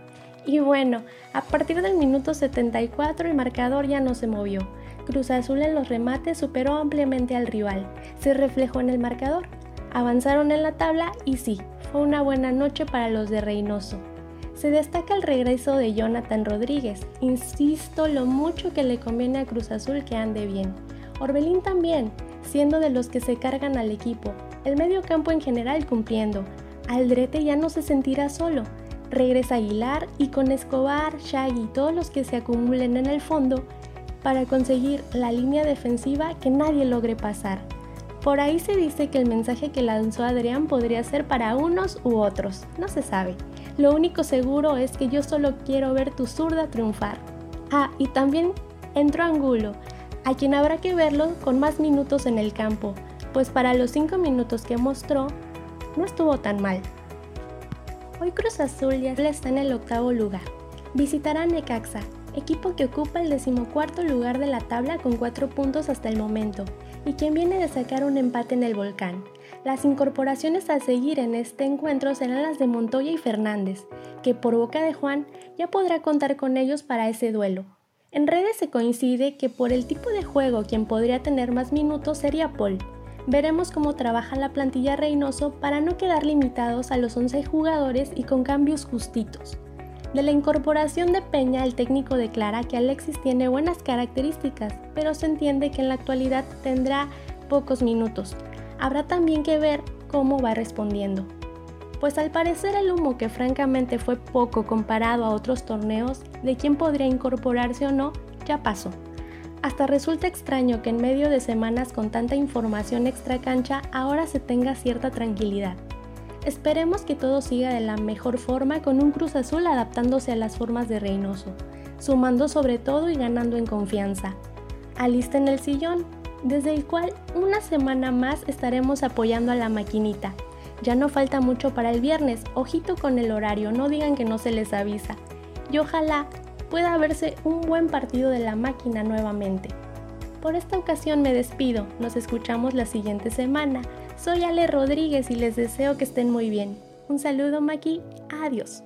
Y bueno, a partir del minuto 74 el marcador ya no se movió. Cruz Azul en los remates superó ampliamente al rival. Se reflejó en el marcador. Avanzaron en la tabla y sí, fue una buena noche para los de Reynoso se destaca el regreso de Jonathan Rodríguez. Insisto lo mucho que le conviene a Cruz Azul que ande bien. Orbelín también, siendo de los que se cargan al equipo. El medio campo en general cumpliendo. Aldrete ya no se sentirá solo. Regresa Aguilar y con Escobar, Shaggy y todos los que se acumulen en el fondo para conseguir la línea defensiva que nadie logre pasar. Por ahí se dice que el mensaje que lanzó Adrián podría ser para unos u otros, no se sabe. Lo único seguro es que yo solo quiero ver tu zurda triunfar. Ah, y también entró Angulo, a quien habrá que verlo con más minutos en el campo, pues para los 5 minutos que mostró, no estuvo tan mal. Hoy Cruz Azul ya está en el octavo lugar. Visitará Necaxa, equipo que ocupa el decimocuarto lugar de la tabla con 4 puntos hasta el momento, y quien viene de sacar un empate en el volcán. Las incorporaciones a seguir en este encuentro serán las de Montoya y Fernández, que por boca de Juan ya podrá contar con ellos para ese duelo. En redes se coincide que por el tipo de juego quien podría tener más minutos sería Paul. Veremos cómo trabaja la plantilla Reynoso para no quedar limitados a los 11 jugadores y con cambios justitos. De la incorporación de Peña, el técnico declara que Alexis tiene buenas características, pero se entiende que en la actualidad tendrá pocos minutos, habrá también que ver cómo va respondiendo. Pues al parecer el humo que francamente fue poco comparado a otros torneos de quién podría incorporarse o no, ya pasó. Hasta resulta extraño que en medio de semanas con tanta información extra cancha ahora se tenga cierta tranquilidad. Esperemos que todo siga de la mejor forma con un Cruz Azul adaptándose a las formas de Reynoso, sumando sobre todo y ganando en confianza. Alisten el sillón, desde el cual una semana más estaremos apoyando a la maquinita. Ya no falta mucho para el viernes, ojito con el horario, no digan que no se les avisa. Y ojalá pueda verse un buen partido de la máquina nuevamente. Por esta ocasión me despido, nos escuchamos la siguiente semana. Soy Ale Rodríguez y les deseo que estén muy bien. Un saludo Maki, adiós.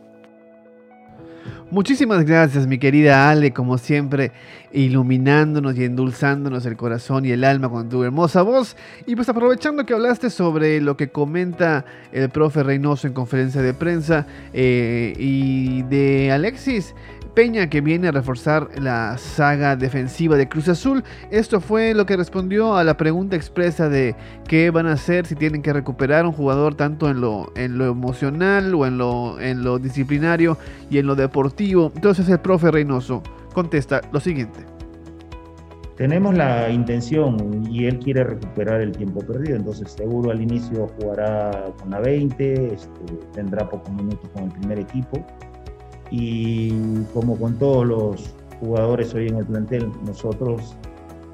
Muchísimas gracias, mi querida Ale, como siempre, iluminándonos y endulzándonos el corazón y el alma con tu hermosa voz. Y pues aprovechando que hablaste sobre lo que comenta el profe Reynoso en conferencia de prensa eh, y de Alexis, Peña que viene a reforzar la saga defensiva de Cruz Azul. Esto fue lo que respondió a la pregunta expresa de qué van a hacer si tienen que recuperar un jugador tanto en lo, en lo emocional o en lo, en lo disciplinario y en lo deportivo. Entonces el profe Reynoso contesta lo siguiente. Tenemos la intención y él quiere recuperar el tiempo perdido, entonces seguro al inicio jugará con la 20, este, tendrá pocos minutos con el primer equipo y como con todos los jugadores hoy en el plantel, nosotros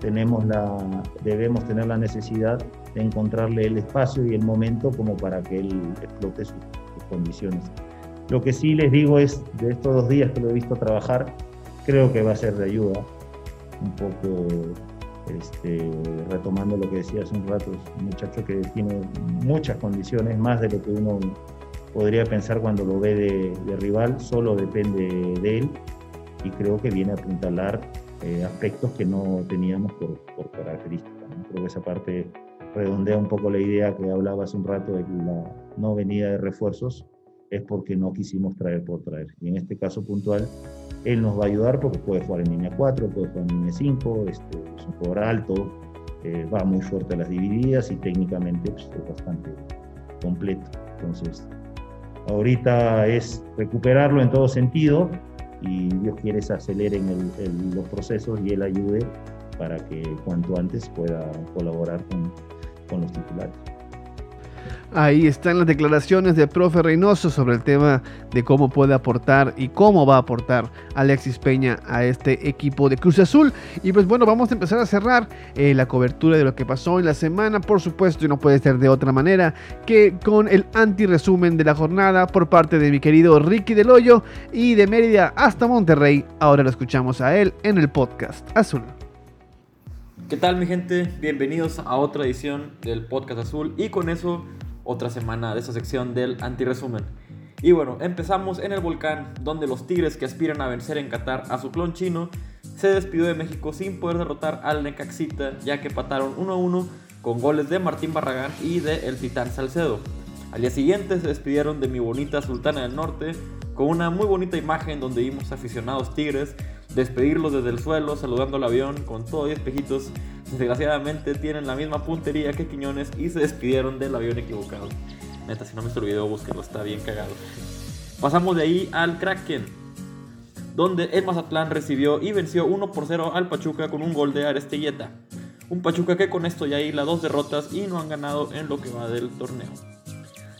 tenemos la, debemos tener la necesidad de encontrarle el espacio y el momento como para que él explote sus, condiciones. Lo que sí les digo es, de estos dos días que lo he visto trabajar, creo que va a ser de ayuda, un poco este, retomando lo que decía hace un rato, es un muchacho que tiene muchas condiciones, más de lo que uno podría pensar cuando lo ve de, rival, solo depende de él y creo que viene a apuntalar eh, aspectos que no teníamos por, por características. Creo que esa parte redondea un poco la idea que hablaba hace un rato de que la no venida de refuerzos es porque no quisimos traer por traer. Y en este caso puntual, él nos va a ayudar porque puede jugar en línea 4, puede jugar en línea 5, este, es un jugador alto, eh, va muy fuerte a las divididas y técnicamente pues, es bastante completo. Entonces, Ahorita es recuperarlo en todo sentido y Dios quiere que aceleren los procesos y Él ayude para que cuanto antes pueda colaborar con, con los titulares. Ahí están las declaraciones del profe Reynoso sobre el tema de cómo puede aportar y cómo va a aportar Alexis Peña a este equipo de Cruz Azul. Y pues bueno, vamos a empezar a cerrar eh, la cobertura de lo que pasó en la semana. Por supuesto, y no puede ser de otra manera que con el anti-resumen de la jornada por parte de mi querido Ricky Del Hoyo y de Mérida hasta Monterrey. Ahora lo escuchamos a él en el podcast Azul. ¿Qué tal mi gente? Bienvenidos a otra edición del podcast Azul y con eso otra semana de esta sección del anti-resumen. Y bueno, empezamos en el volcán, donde los Tigres que aspiran a vencer en Qatar a su clon chino, se despidió de México sin poder derrotar al Necaxita, ya que pataron 1-1 con goles de Martín Barragán y de El Titán Salcedo. Al día siguiente se despidieron de mi bonita Sultana del Norte, con una muy bonita imagen donde vimos aficionados tigres despedirlos desde el suelo, saludando al avión con todos y espejitos Desgraciadamente tienen la misma puntería que Quiñones y se despidieron del avión equivocado. Neta, si no me visto el está bien cagado. Pasamos de ahí al Kraken, donde el Mazatlán recibió y venció 1 por 0 al Pachuca con un gol de Arestelleta. Un Pachuca que con esto ya las dos derrotas y no han ganado en lo que va del torneo.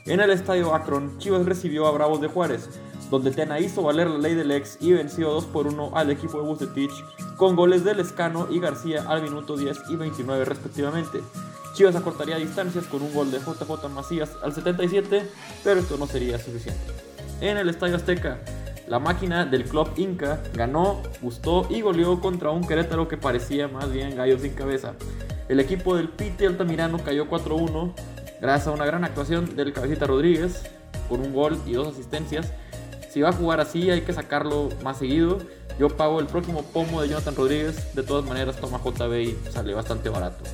En el estadio Akron, Chivas recibió a Bravos de Juárez, donde Tena hizo valer la ley del ex y venció 2 por 1 al equipo de Bucetich con goles de Lescano y García al minuto 10 y 29 respectivamente. Chivas acortaría distancias con un gol de JJ Macías al 77, pero esto no sería suficiente. En el Estadio Azteca, la máquina del club Inca ganó, gustó y goleó contra un Querétaro que parecía más bien gallo sin cabeza. El equipo del Pite Altamirano cayó 4-1 gracias a una gran actuación del Cabecita Rodríguez con un gol y dos asistencias si va a jugar así hay que sacarlo más seguido. Yo pago el próximo pomo de Jonathan Rodríguez. De todas maneras toma JB y sale bastante barato.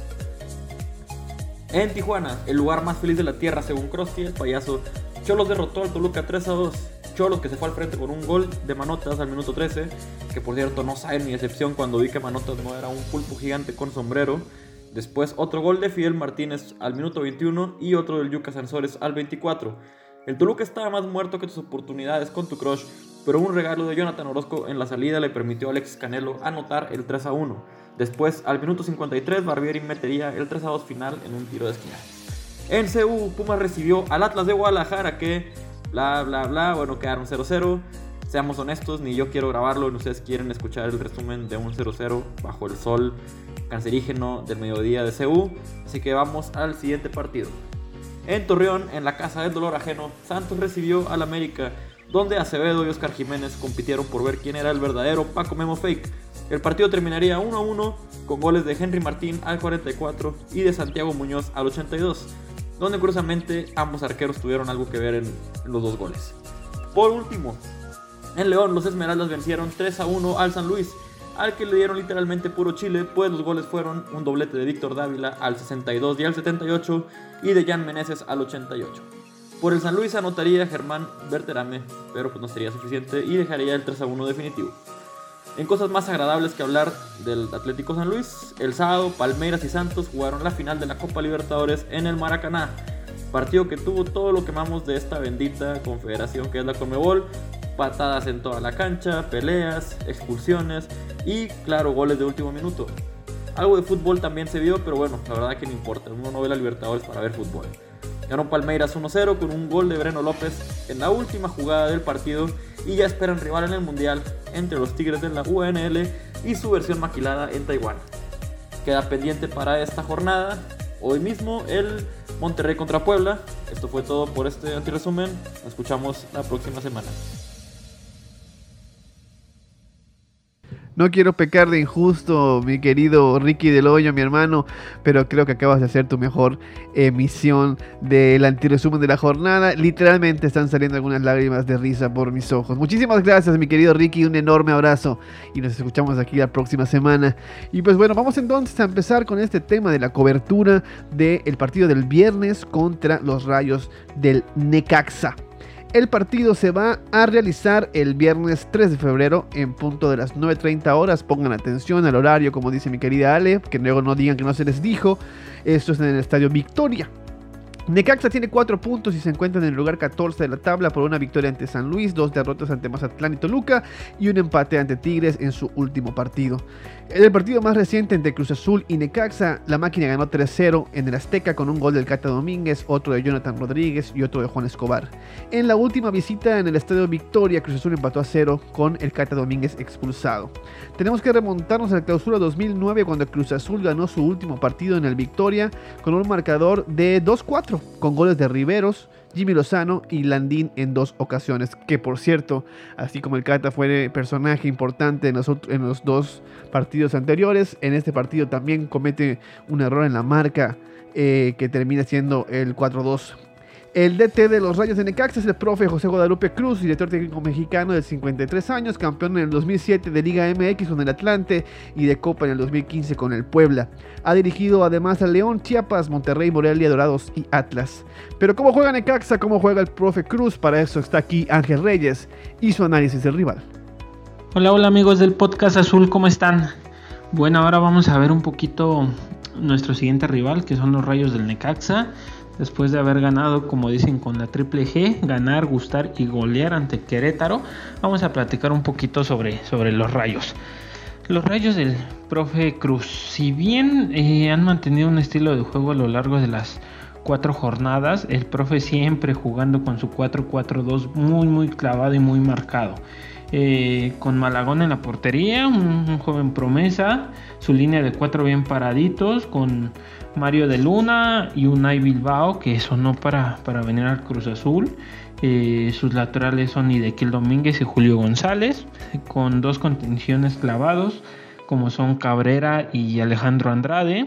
En Tijuana, el lugar más feliz de la tierra según Krusty, el payaso, Cholos derrotó al Toluca 3 a 2. Cholos que se fue al frente con un gol de Manotas al minuto 13, que por cierto no sabe mi excepción cuando vi que Manotas no era un pulpo gigante con sombrero. Después otro gol de Fidel Martínez al minuto 21 y otro del Yuca Sansores al 24. El Toluca estaba más muerto que tus oportunidades con tu crush, pero un regalo de Jonathan Orozco en la salida le permitió a Alexis Canelo anotar el 3 a 1. Después, al minuto 53, Barbieri metería el 3 a 2 final en un tiro de esquina. En CU, Pumas recibió al Atlas de Guadalajara que, bla, bla, bla, bueno, quedaron 0-0. Seamos honestos, ni yo quiero grabarlo, ni ustedes quieren escuchar el resumen de un 0-0 bajo el sol cancerígeno del mediodía de CU. Así que vamos al siguiente partido. En Torreón, en la casa del dolor ajeno, Santos recibió al América donde Acevedo y Oscar Jiménez compitieron por ver quién era el verdadero Paco Memo Fake. El partido terminaría 1 a 1 con goles de Henry Martín al 44 y de Santiago Muñoz al 82, donde curiosamente ambos arqueros tuvieron algo que ver en los dos goles. Por último, en León los Esmeraldas vencieron 3 a 1 al San Luis, al que le dieron literalmente puro chile, pues los goles fueron un doblete de Víctor Dávila al 62 y al 78 y de Jan Meneses al 88. Por el San Luis anotaría Germán Berterame, pero pues no sería suficiente y dejaría el 3 a 1 definitivo. En cosas más agradables que hablar del Atlético San Luis, el sábado Palmeiras y Santos jugaron la final de la Copa Libertadores en el Maracaná. Partido que tuvo todo lo que amamos de esta bendita confederación que es la Conmebol. Patadas en toda la cancha, peleas, expulsiones y claro, goles de último minuto. Algo de fútbol también se vio, pero bueno, la verdad que no importa. Uno no ve la Libertadores para ver fútbol. Ganó Palmeiras 1-0 con un gol de Breno López en la última jugada del partido y ya esperan rival en el Mundial entre los Tigres de la UNL y su versión maquilada en Taiwán. Queda pendiente para esta jornada hoy mismo el Monterrey contra Puebla. Esto fue todo por este antiresumen. Nos escuchamos la próxima semana. No quiero pecar de injusto, mi querido Ricky del Hoyo, mi hermano, pero creo que acabas de hacer tu mejor emisión del antiresumen de la jornada. Literalmente están saliendo algunas lágrimas de risa por mis ojos. Muchísimas gracias, mi querido Ricky, un enorme abrazo y nos escuchamos aquí la próxima semana. Y pues bueno, vamos entonces a empezar con este tema de la cobertura del partido del viernes contra los Rayos del Necaxa. El partido se va a realizar el viernes 3 de febrero en punto de las 9.30 horas. Pongan atención al horario, como dice mi querida Ale, que luego no digan que no se les dijo. Esto es en el Estadio Victoria. Necaxa tiene 4 puntos y se encuentra en el lugar 14 de la tabla por una victoria ante San Luis, dos derrotas ante Mazatlán y Toluca y un empate ante Tigres en su último partido. En el partido más reciente entre Cruz Azul y Necaxa, la máquina ganó 3-0 en el Azteca con un gol del Cata Domínguez, otro de Jonathan Rodríguez y otro de Juan Escobar. En la última visita en el Estadio Victoria, Cruz Azul empató a 0 con el Cata Domínguez expulsado. Tenemos que remontarnos a la clausura 2009 cuando Cruz Azul ganó su último partido en el Victoria con un marcador de 2-4 con goles de Riveros, Jimmy Lozano y Landín en dos ocasiones. Que por cierto, así como el Cata fue personaje importante en los, dos partidos anteriores, en este partido también comete un error en la marca eh, que termina siendo el 4-2 el DT de los Rayos de Necaxa es el profe José Guadalupe Cruz, director técnico mexicano de 53 años, campeón en el 2007 de Liga MX con el Atlante y de Copa en el 2015 con el Puebla. Ha dirigido además a León, Chiapas, Monterrey, Morelia, Dorados y Atlas. Pero ¿cómo juega Necaxa? ¿Cómo juega el profe Cruz? Para eso está aquí Ángel Reyes y su análisis del rival. Hola, hola amigos del podcast azul, ¿cómo están? Bueno, ahora vamos a ver un poquito nuestro siguiente rival, que son los Rayos del Necaxa después de haber ganado, como dicen, con la triple G, ganar, gustar y golear ante Querétaro, vamos a platicar un poquito sobre, sobre los rayos. Los rayos del profe Cruz, si bien eh, han mantenido un estilo de juego a lo largo de las cuatro jornadas, el profe siempre jugando con su 4-4-2 muy muy clavado y muy marcado. Eh, con Malagón en la portería, un, joven promesa, su línea de cuatro bien paraditos, con Mario de Luna y Unai Bilbao que sonó para, para venir al Cruz Azul. Eh, sus laterales son Idequil Domínguez y Julio González, con dos contenciones clavados, como son Cabrera y Alejandro Andrade.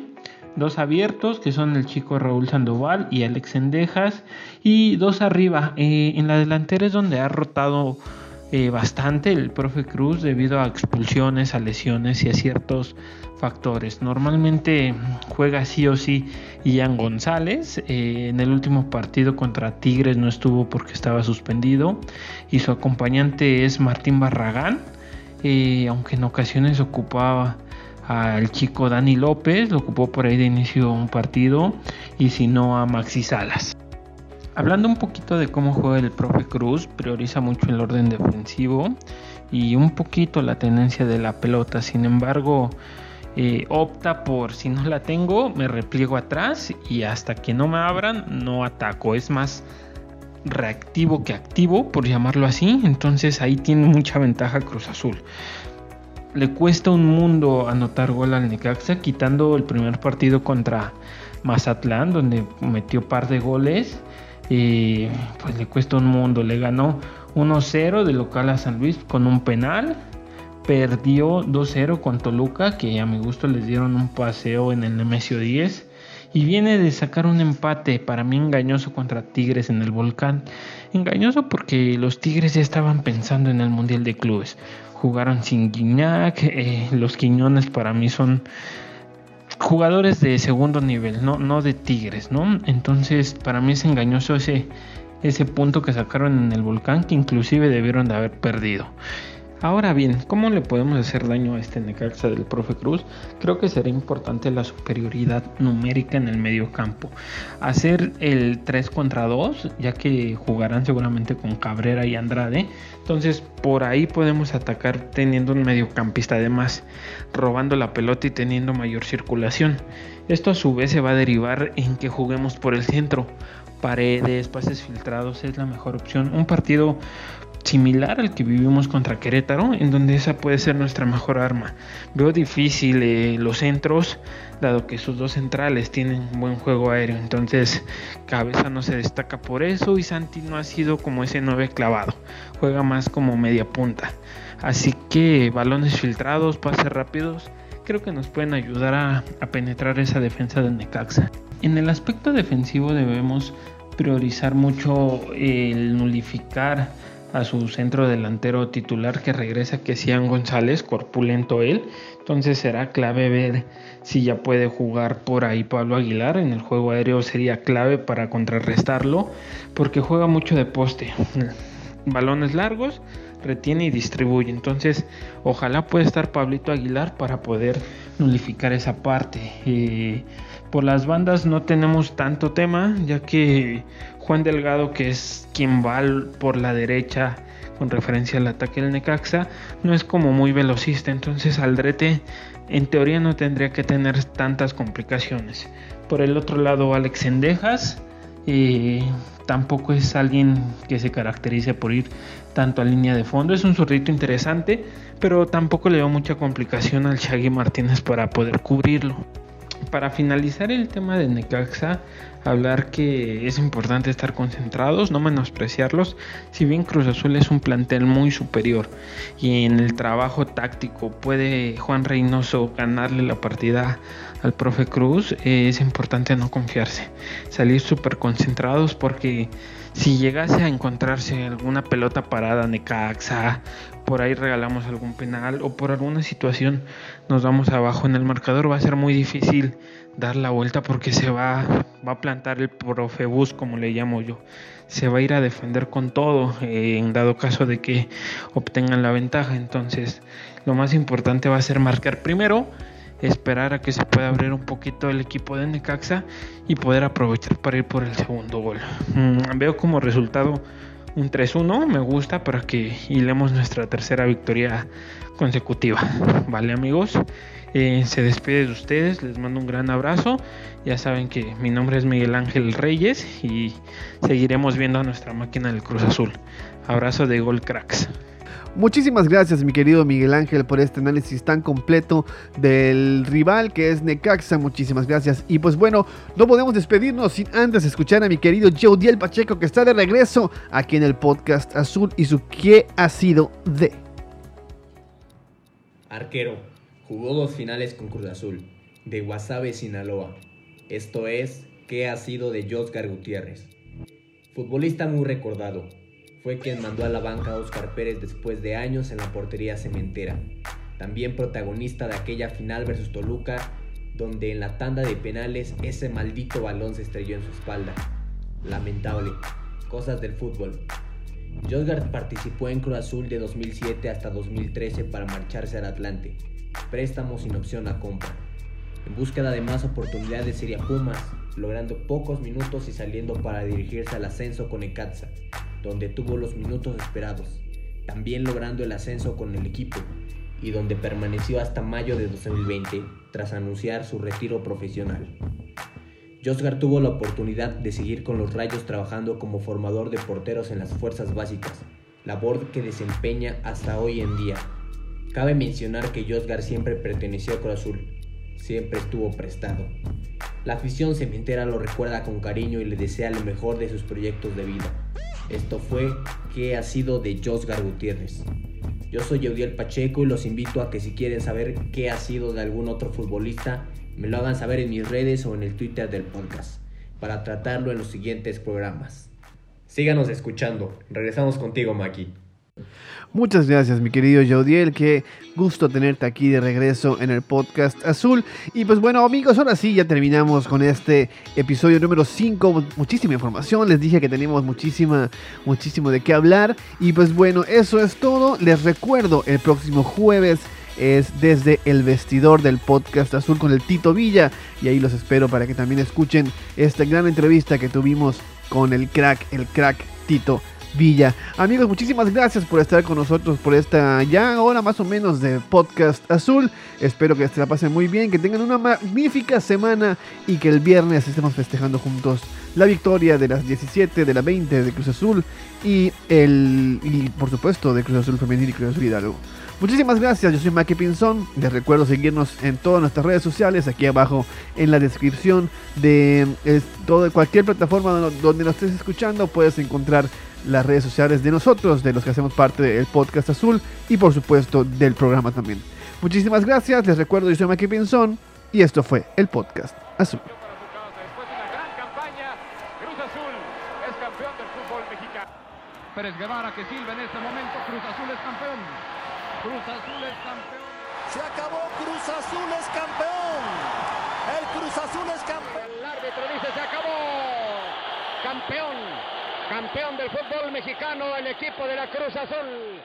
Dos abiertos, que son el chico Raúl Sandoval y Alex Endejas. Y dos arriba. Eh, en la delantera es donde ha rotado eh, bastante el profe Cruz debido a expulsiones, a lesiones y a ciertos factores. Normalmente juega sí o sí Ian González. Eh, en el último partido contra Tigres no estuvo porque estaba suspendido. Y su acompañante es Martín Barragán. Eh, aunque en ocasiones ocupaba al chico Dani López, lo ocupó por ahí de inicio un partido. Y si no a Maxi Salas. Hablando un poquito de cómo juega el profe Cruz, prioriza mucho el orden defensivo y un poquito la tenencia de la pelota. Sin embargo, eh, opta por si no la tengo, me repliego atrás y hasta que no me abran, no ataco. Es más reactivo que activo, por llamarlo así. Entonces ahí tiene mucha ventaja Cruz Azul. Le cuesta un mundo anotar gol al Necaxa, quitando el primer partido contra Mazatlán, donde metió par de goles. y pues le cuesta un mundo. Le ganó 1-0 de local a San Luis con un penal. Perdió 2-0 con Toluca, que a mi gusto les dieron un paseo en el Nemesio 10. Y viene de sacar un empate para mí engañoso contra Tigres en el Volcán. Engañoso porque los Tigres ya estaban pensando en el Mundial de Clubes. Jugaron sin Guiñac. Eh, los Quiñones para mí son jugadores de segundo nivel, no, no de Tigres, ¿no? Entonces, para mí es engañoso ese, ese punto que sacaron en el volcán, que inclusive debieron de haber perdido. Ahora bien, ¿cómo le podemos hacer daño a este Necaxa del profe Cruz? Creo que será importante la superioridad numérica en el medio campo. Hacer el 3 contra 2, ya que jugarán seguramente con Cabrera y Andrade. Entonces por ahí podemos atacar teniendo un mediocampista además, robando la pelota y teniendo mayor circulación. Esto a su vez se va a derivar en que juguemos por el centro. Paredes, pases filtrados es la mejor opción. Un partido similar al que vivimos contra Querétaro, en donde esa puede ser nuestra mejor arma. Veo difícil eh, los centros, dado que sus dos centrales tienen buen juego aéreo, entonces Cabeza no se destaca por eso y Santi no ha sido como ese 9 clavado, juega más como media punta. Así que balones filtrados, pases rápidos, creo que nos pueden ayudar a, penetrar esa defensa de Necaxa. En el aspecto defensivo debemos priorizar mucho el nulificar a su centro delantero titular que regresa que Cian González, corpulento él. Entonces será clave ver si ya puede jugar por ahí Pablo Aguilar. En el juego aéreo sería clave para contrarrestarlo porque juega mucho de poste. Balones largos, retiene y distribuye. Entonces ojalá pueda estar Pablito Aguilar para poder nulificar esa parte. Eh, por las bandas no tenemos tanto tema ya que Juan Delgado, que es quien va por la derecha con referencia al ataque del Necaxa, no es como muy velocista, entonces Aldrete en teoría no tendría que tener tantas complicaciones. Por el otro lado, Alex Endejas tampoco es alguien que se caracterice por ir tanto a línea de fondo, es un zurdito interesante, pero tampoco le dio mucha complicación al Shaggy Martínez para poder cubrirlo. Para finalizar el tema de Necaxa, hablar que es importante estar concentrados, no menospreciarlos, si bien Cruz Azul es un plantel muy superior y en el trabajo táctico puede Juan Reynoso ganarle la partida al profe Cruz, es importante no confiarse, salir súper concentrados porque si llegase a encontrarse alguna pelota parada Necaxa, por ahí regalamos algún penal o por alguna situación nos vamos abajo en el marcador, va a ser muy difícil dar la vuelta porque se va, va a plantar el profebus como le llamo yo. Se va a ir a defender con todo eh, en dado caso de que obtengan la ventaja. Entonces lo más importante va a ser marcar primero, esperar a que se pueda abrir un poquito el equipo de Necaxa y poder aprovechar para ir por el segundo gol. Mm, veo como resultado un 3-1, me gusta para que hilemos nuestra tercera victoria consecutiva. Vale amigos. Eh, se despide de ustedes, les mando un gran abrazo. Ya saben que mi nombre es Miguel Ángel Reyes y seguiremos viendo a nuestra máquina del Cruz Azul. Abrazo de Gol Cracks. Muchísimas gracias mi querido Miguel Ángel por este análisis tan completo del rival que es Necaxa. Muchísimas gracias. Y pues bueno, no podemos despedirnos sin antes escuchar a mi querido Diel Pacheco que está de regreso aquí en el podcast azul y su ¿Qué ha sido de? Arquero. Jugó dos finales con Cruz Azul, de Guasave, Sinaloa. Esto es, ¿qué ha sido de Josgar Gutiérrez? Futbolista muy recordado. Fue quien mandó a la banca a Oscar Pérez después de años en la portería cementera. También protagonista de aquella final versus Toluca, donde en la tanda de penales ese maldito balón se estrelló en su espalda. Lamentable. Cosas del fútbol. Josgar participó en Cruz Azul de 2007 hasta 2013 para marcharse al Atlante préstamo sin opción a compra. En búsqueda de más oportunidades sería Pumas, logrando pocos minutos y saliendo para dirigirse al ascenso con Ecatza, donde tuvo los minutos esperados, también logrando el ascenso con el equipo y donde permaneció hasta mayo de 2020 tras anunciar su retiro profesional. Josgar tuvo la oportunidad de seguir con los Rayos trabajando como formador de porteros en las fuerzas básicas, labor que desempeña hasta hoy en día Cabe mencionar que Josgar siempre perteneció a Cruz Azul, siempre estuvo prestado. La afición cementera lo recuerda con cariño y le desea lo mejor de sus proyectos de vida. Esto fue ¿Qué ha sido de Josgar Gutiérrez? Yo soy Eudiel Pacheco y los invito a que si quieren saber qué ha sido de algún otro futbolista, me lo hagan saber en mis redes o en el Twitter del podcast, para tratarlo en los siguientes programas. Síganos escuchando. Regresamos contigo, Maki. Muchas gracias, mi querido Jodiel. Qué gusto tenerte aquí de regreso en el podcast azul. Y pues bueno, amigos, ahora sí ya terminamos con este episodio número 5. Muchísima información. Les dije que tenemos muchísima, muchísimo de qué hablar. Y pues bueno, eso es todo. Les recuerdo, el próximo jueves es desde el vestidor del podcast azul con el Tito Villa. Y ahí los espero para que también escuchen esta gran entrevista que tuvimos con el crack, el crack Tito Villa. Amigos, muchísimas gracias por estar con nosotros por esta ya hora más o menos de podcast azul. Espero que se la pasen muy bien, que tengan una magnífica semana y que el viernes estemos festejando juntos la victoria de las 17, de la 20 de Cruz Azul y el y por supuesto de Cruz Azul Femenil y Cruz Azul Hidalgo. Muchísimas gracias, yo soy Maki Pinzón. Les recuerdo seguirnos en todas nuestras redes sociales, aquí abajo en la descripción de todo, cualquier plataforma donde nos estés escuchando. Puedes encontrar las redes sociales de nosotros, de los que hacemos parte del podcast azul y por supuesto del programa también. Muchísimas gracias, les recuerdo, yo soy Maki Pinzón y esto fue el podcast azul. Pérez Guevara que sirve en este momento, Cruz Azul es campeón. Azul es campeón. Se acabó, Cruz Azul es campeón. El Cruz Azul es campeón. El árbitro dice se acabó. Campeón. Campeón del fútbol mexicano, el equipo de la Cruz Azul.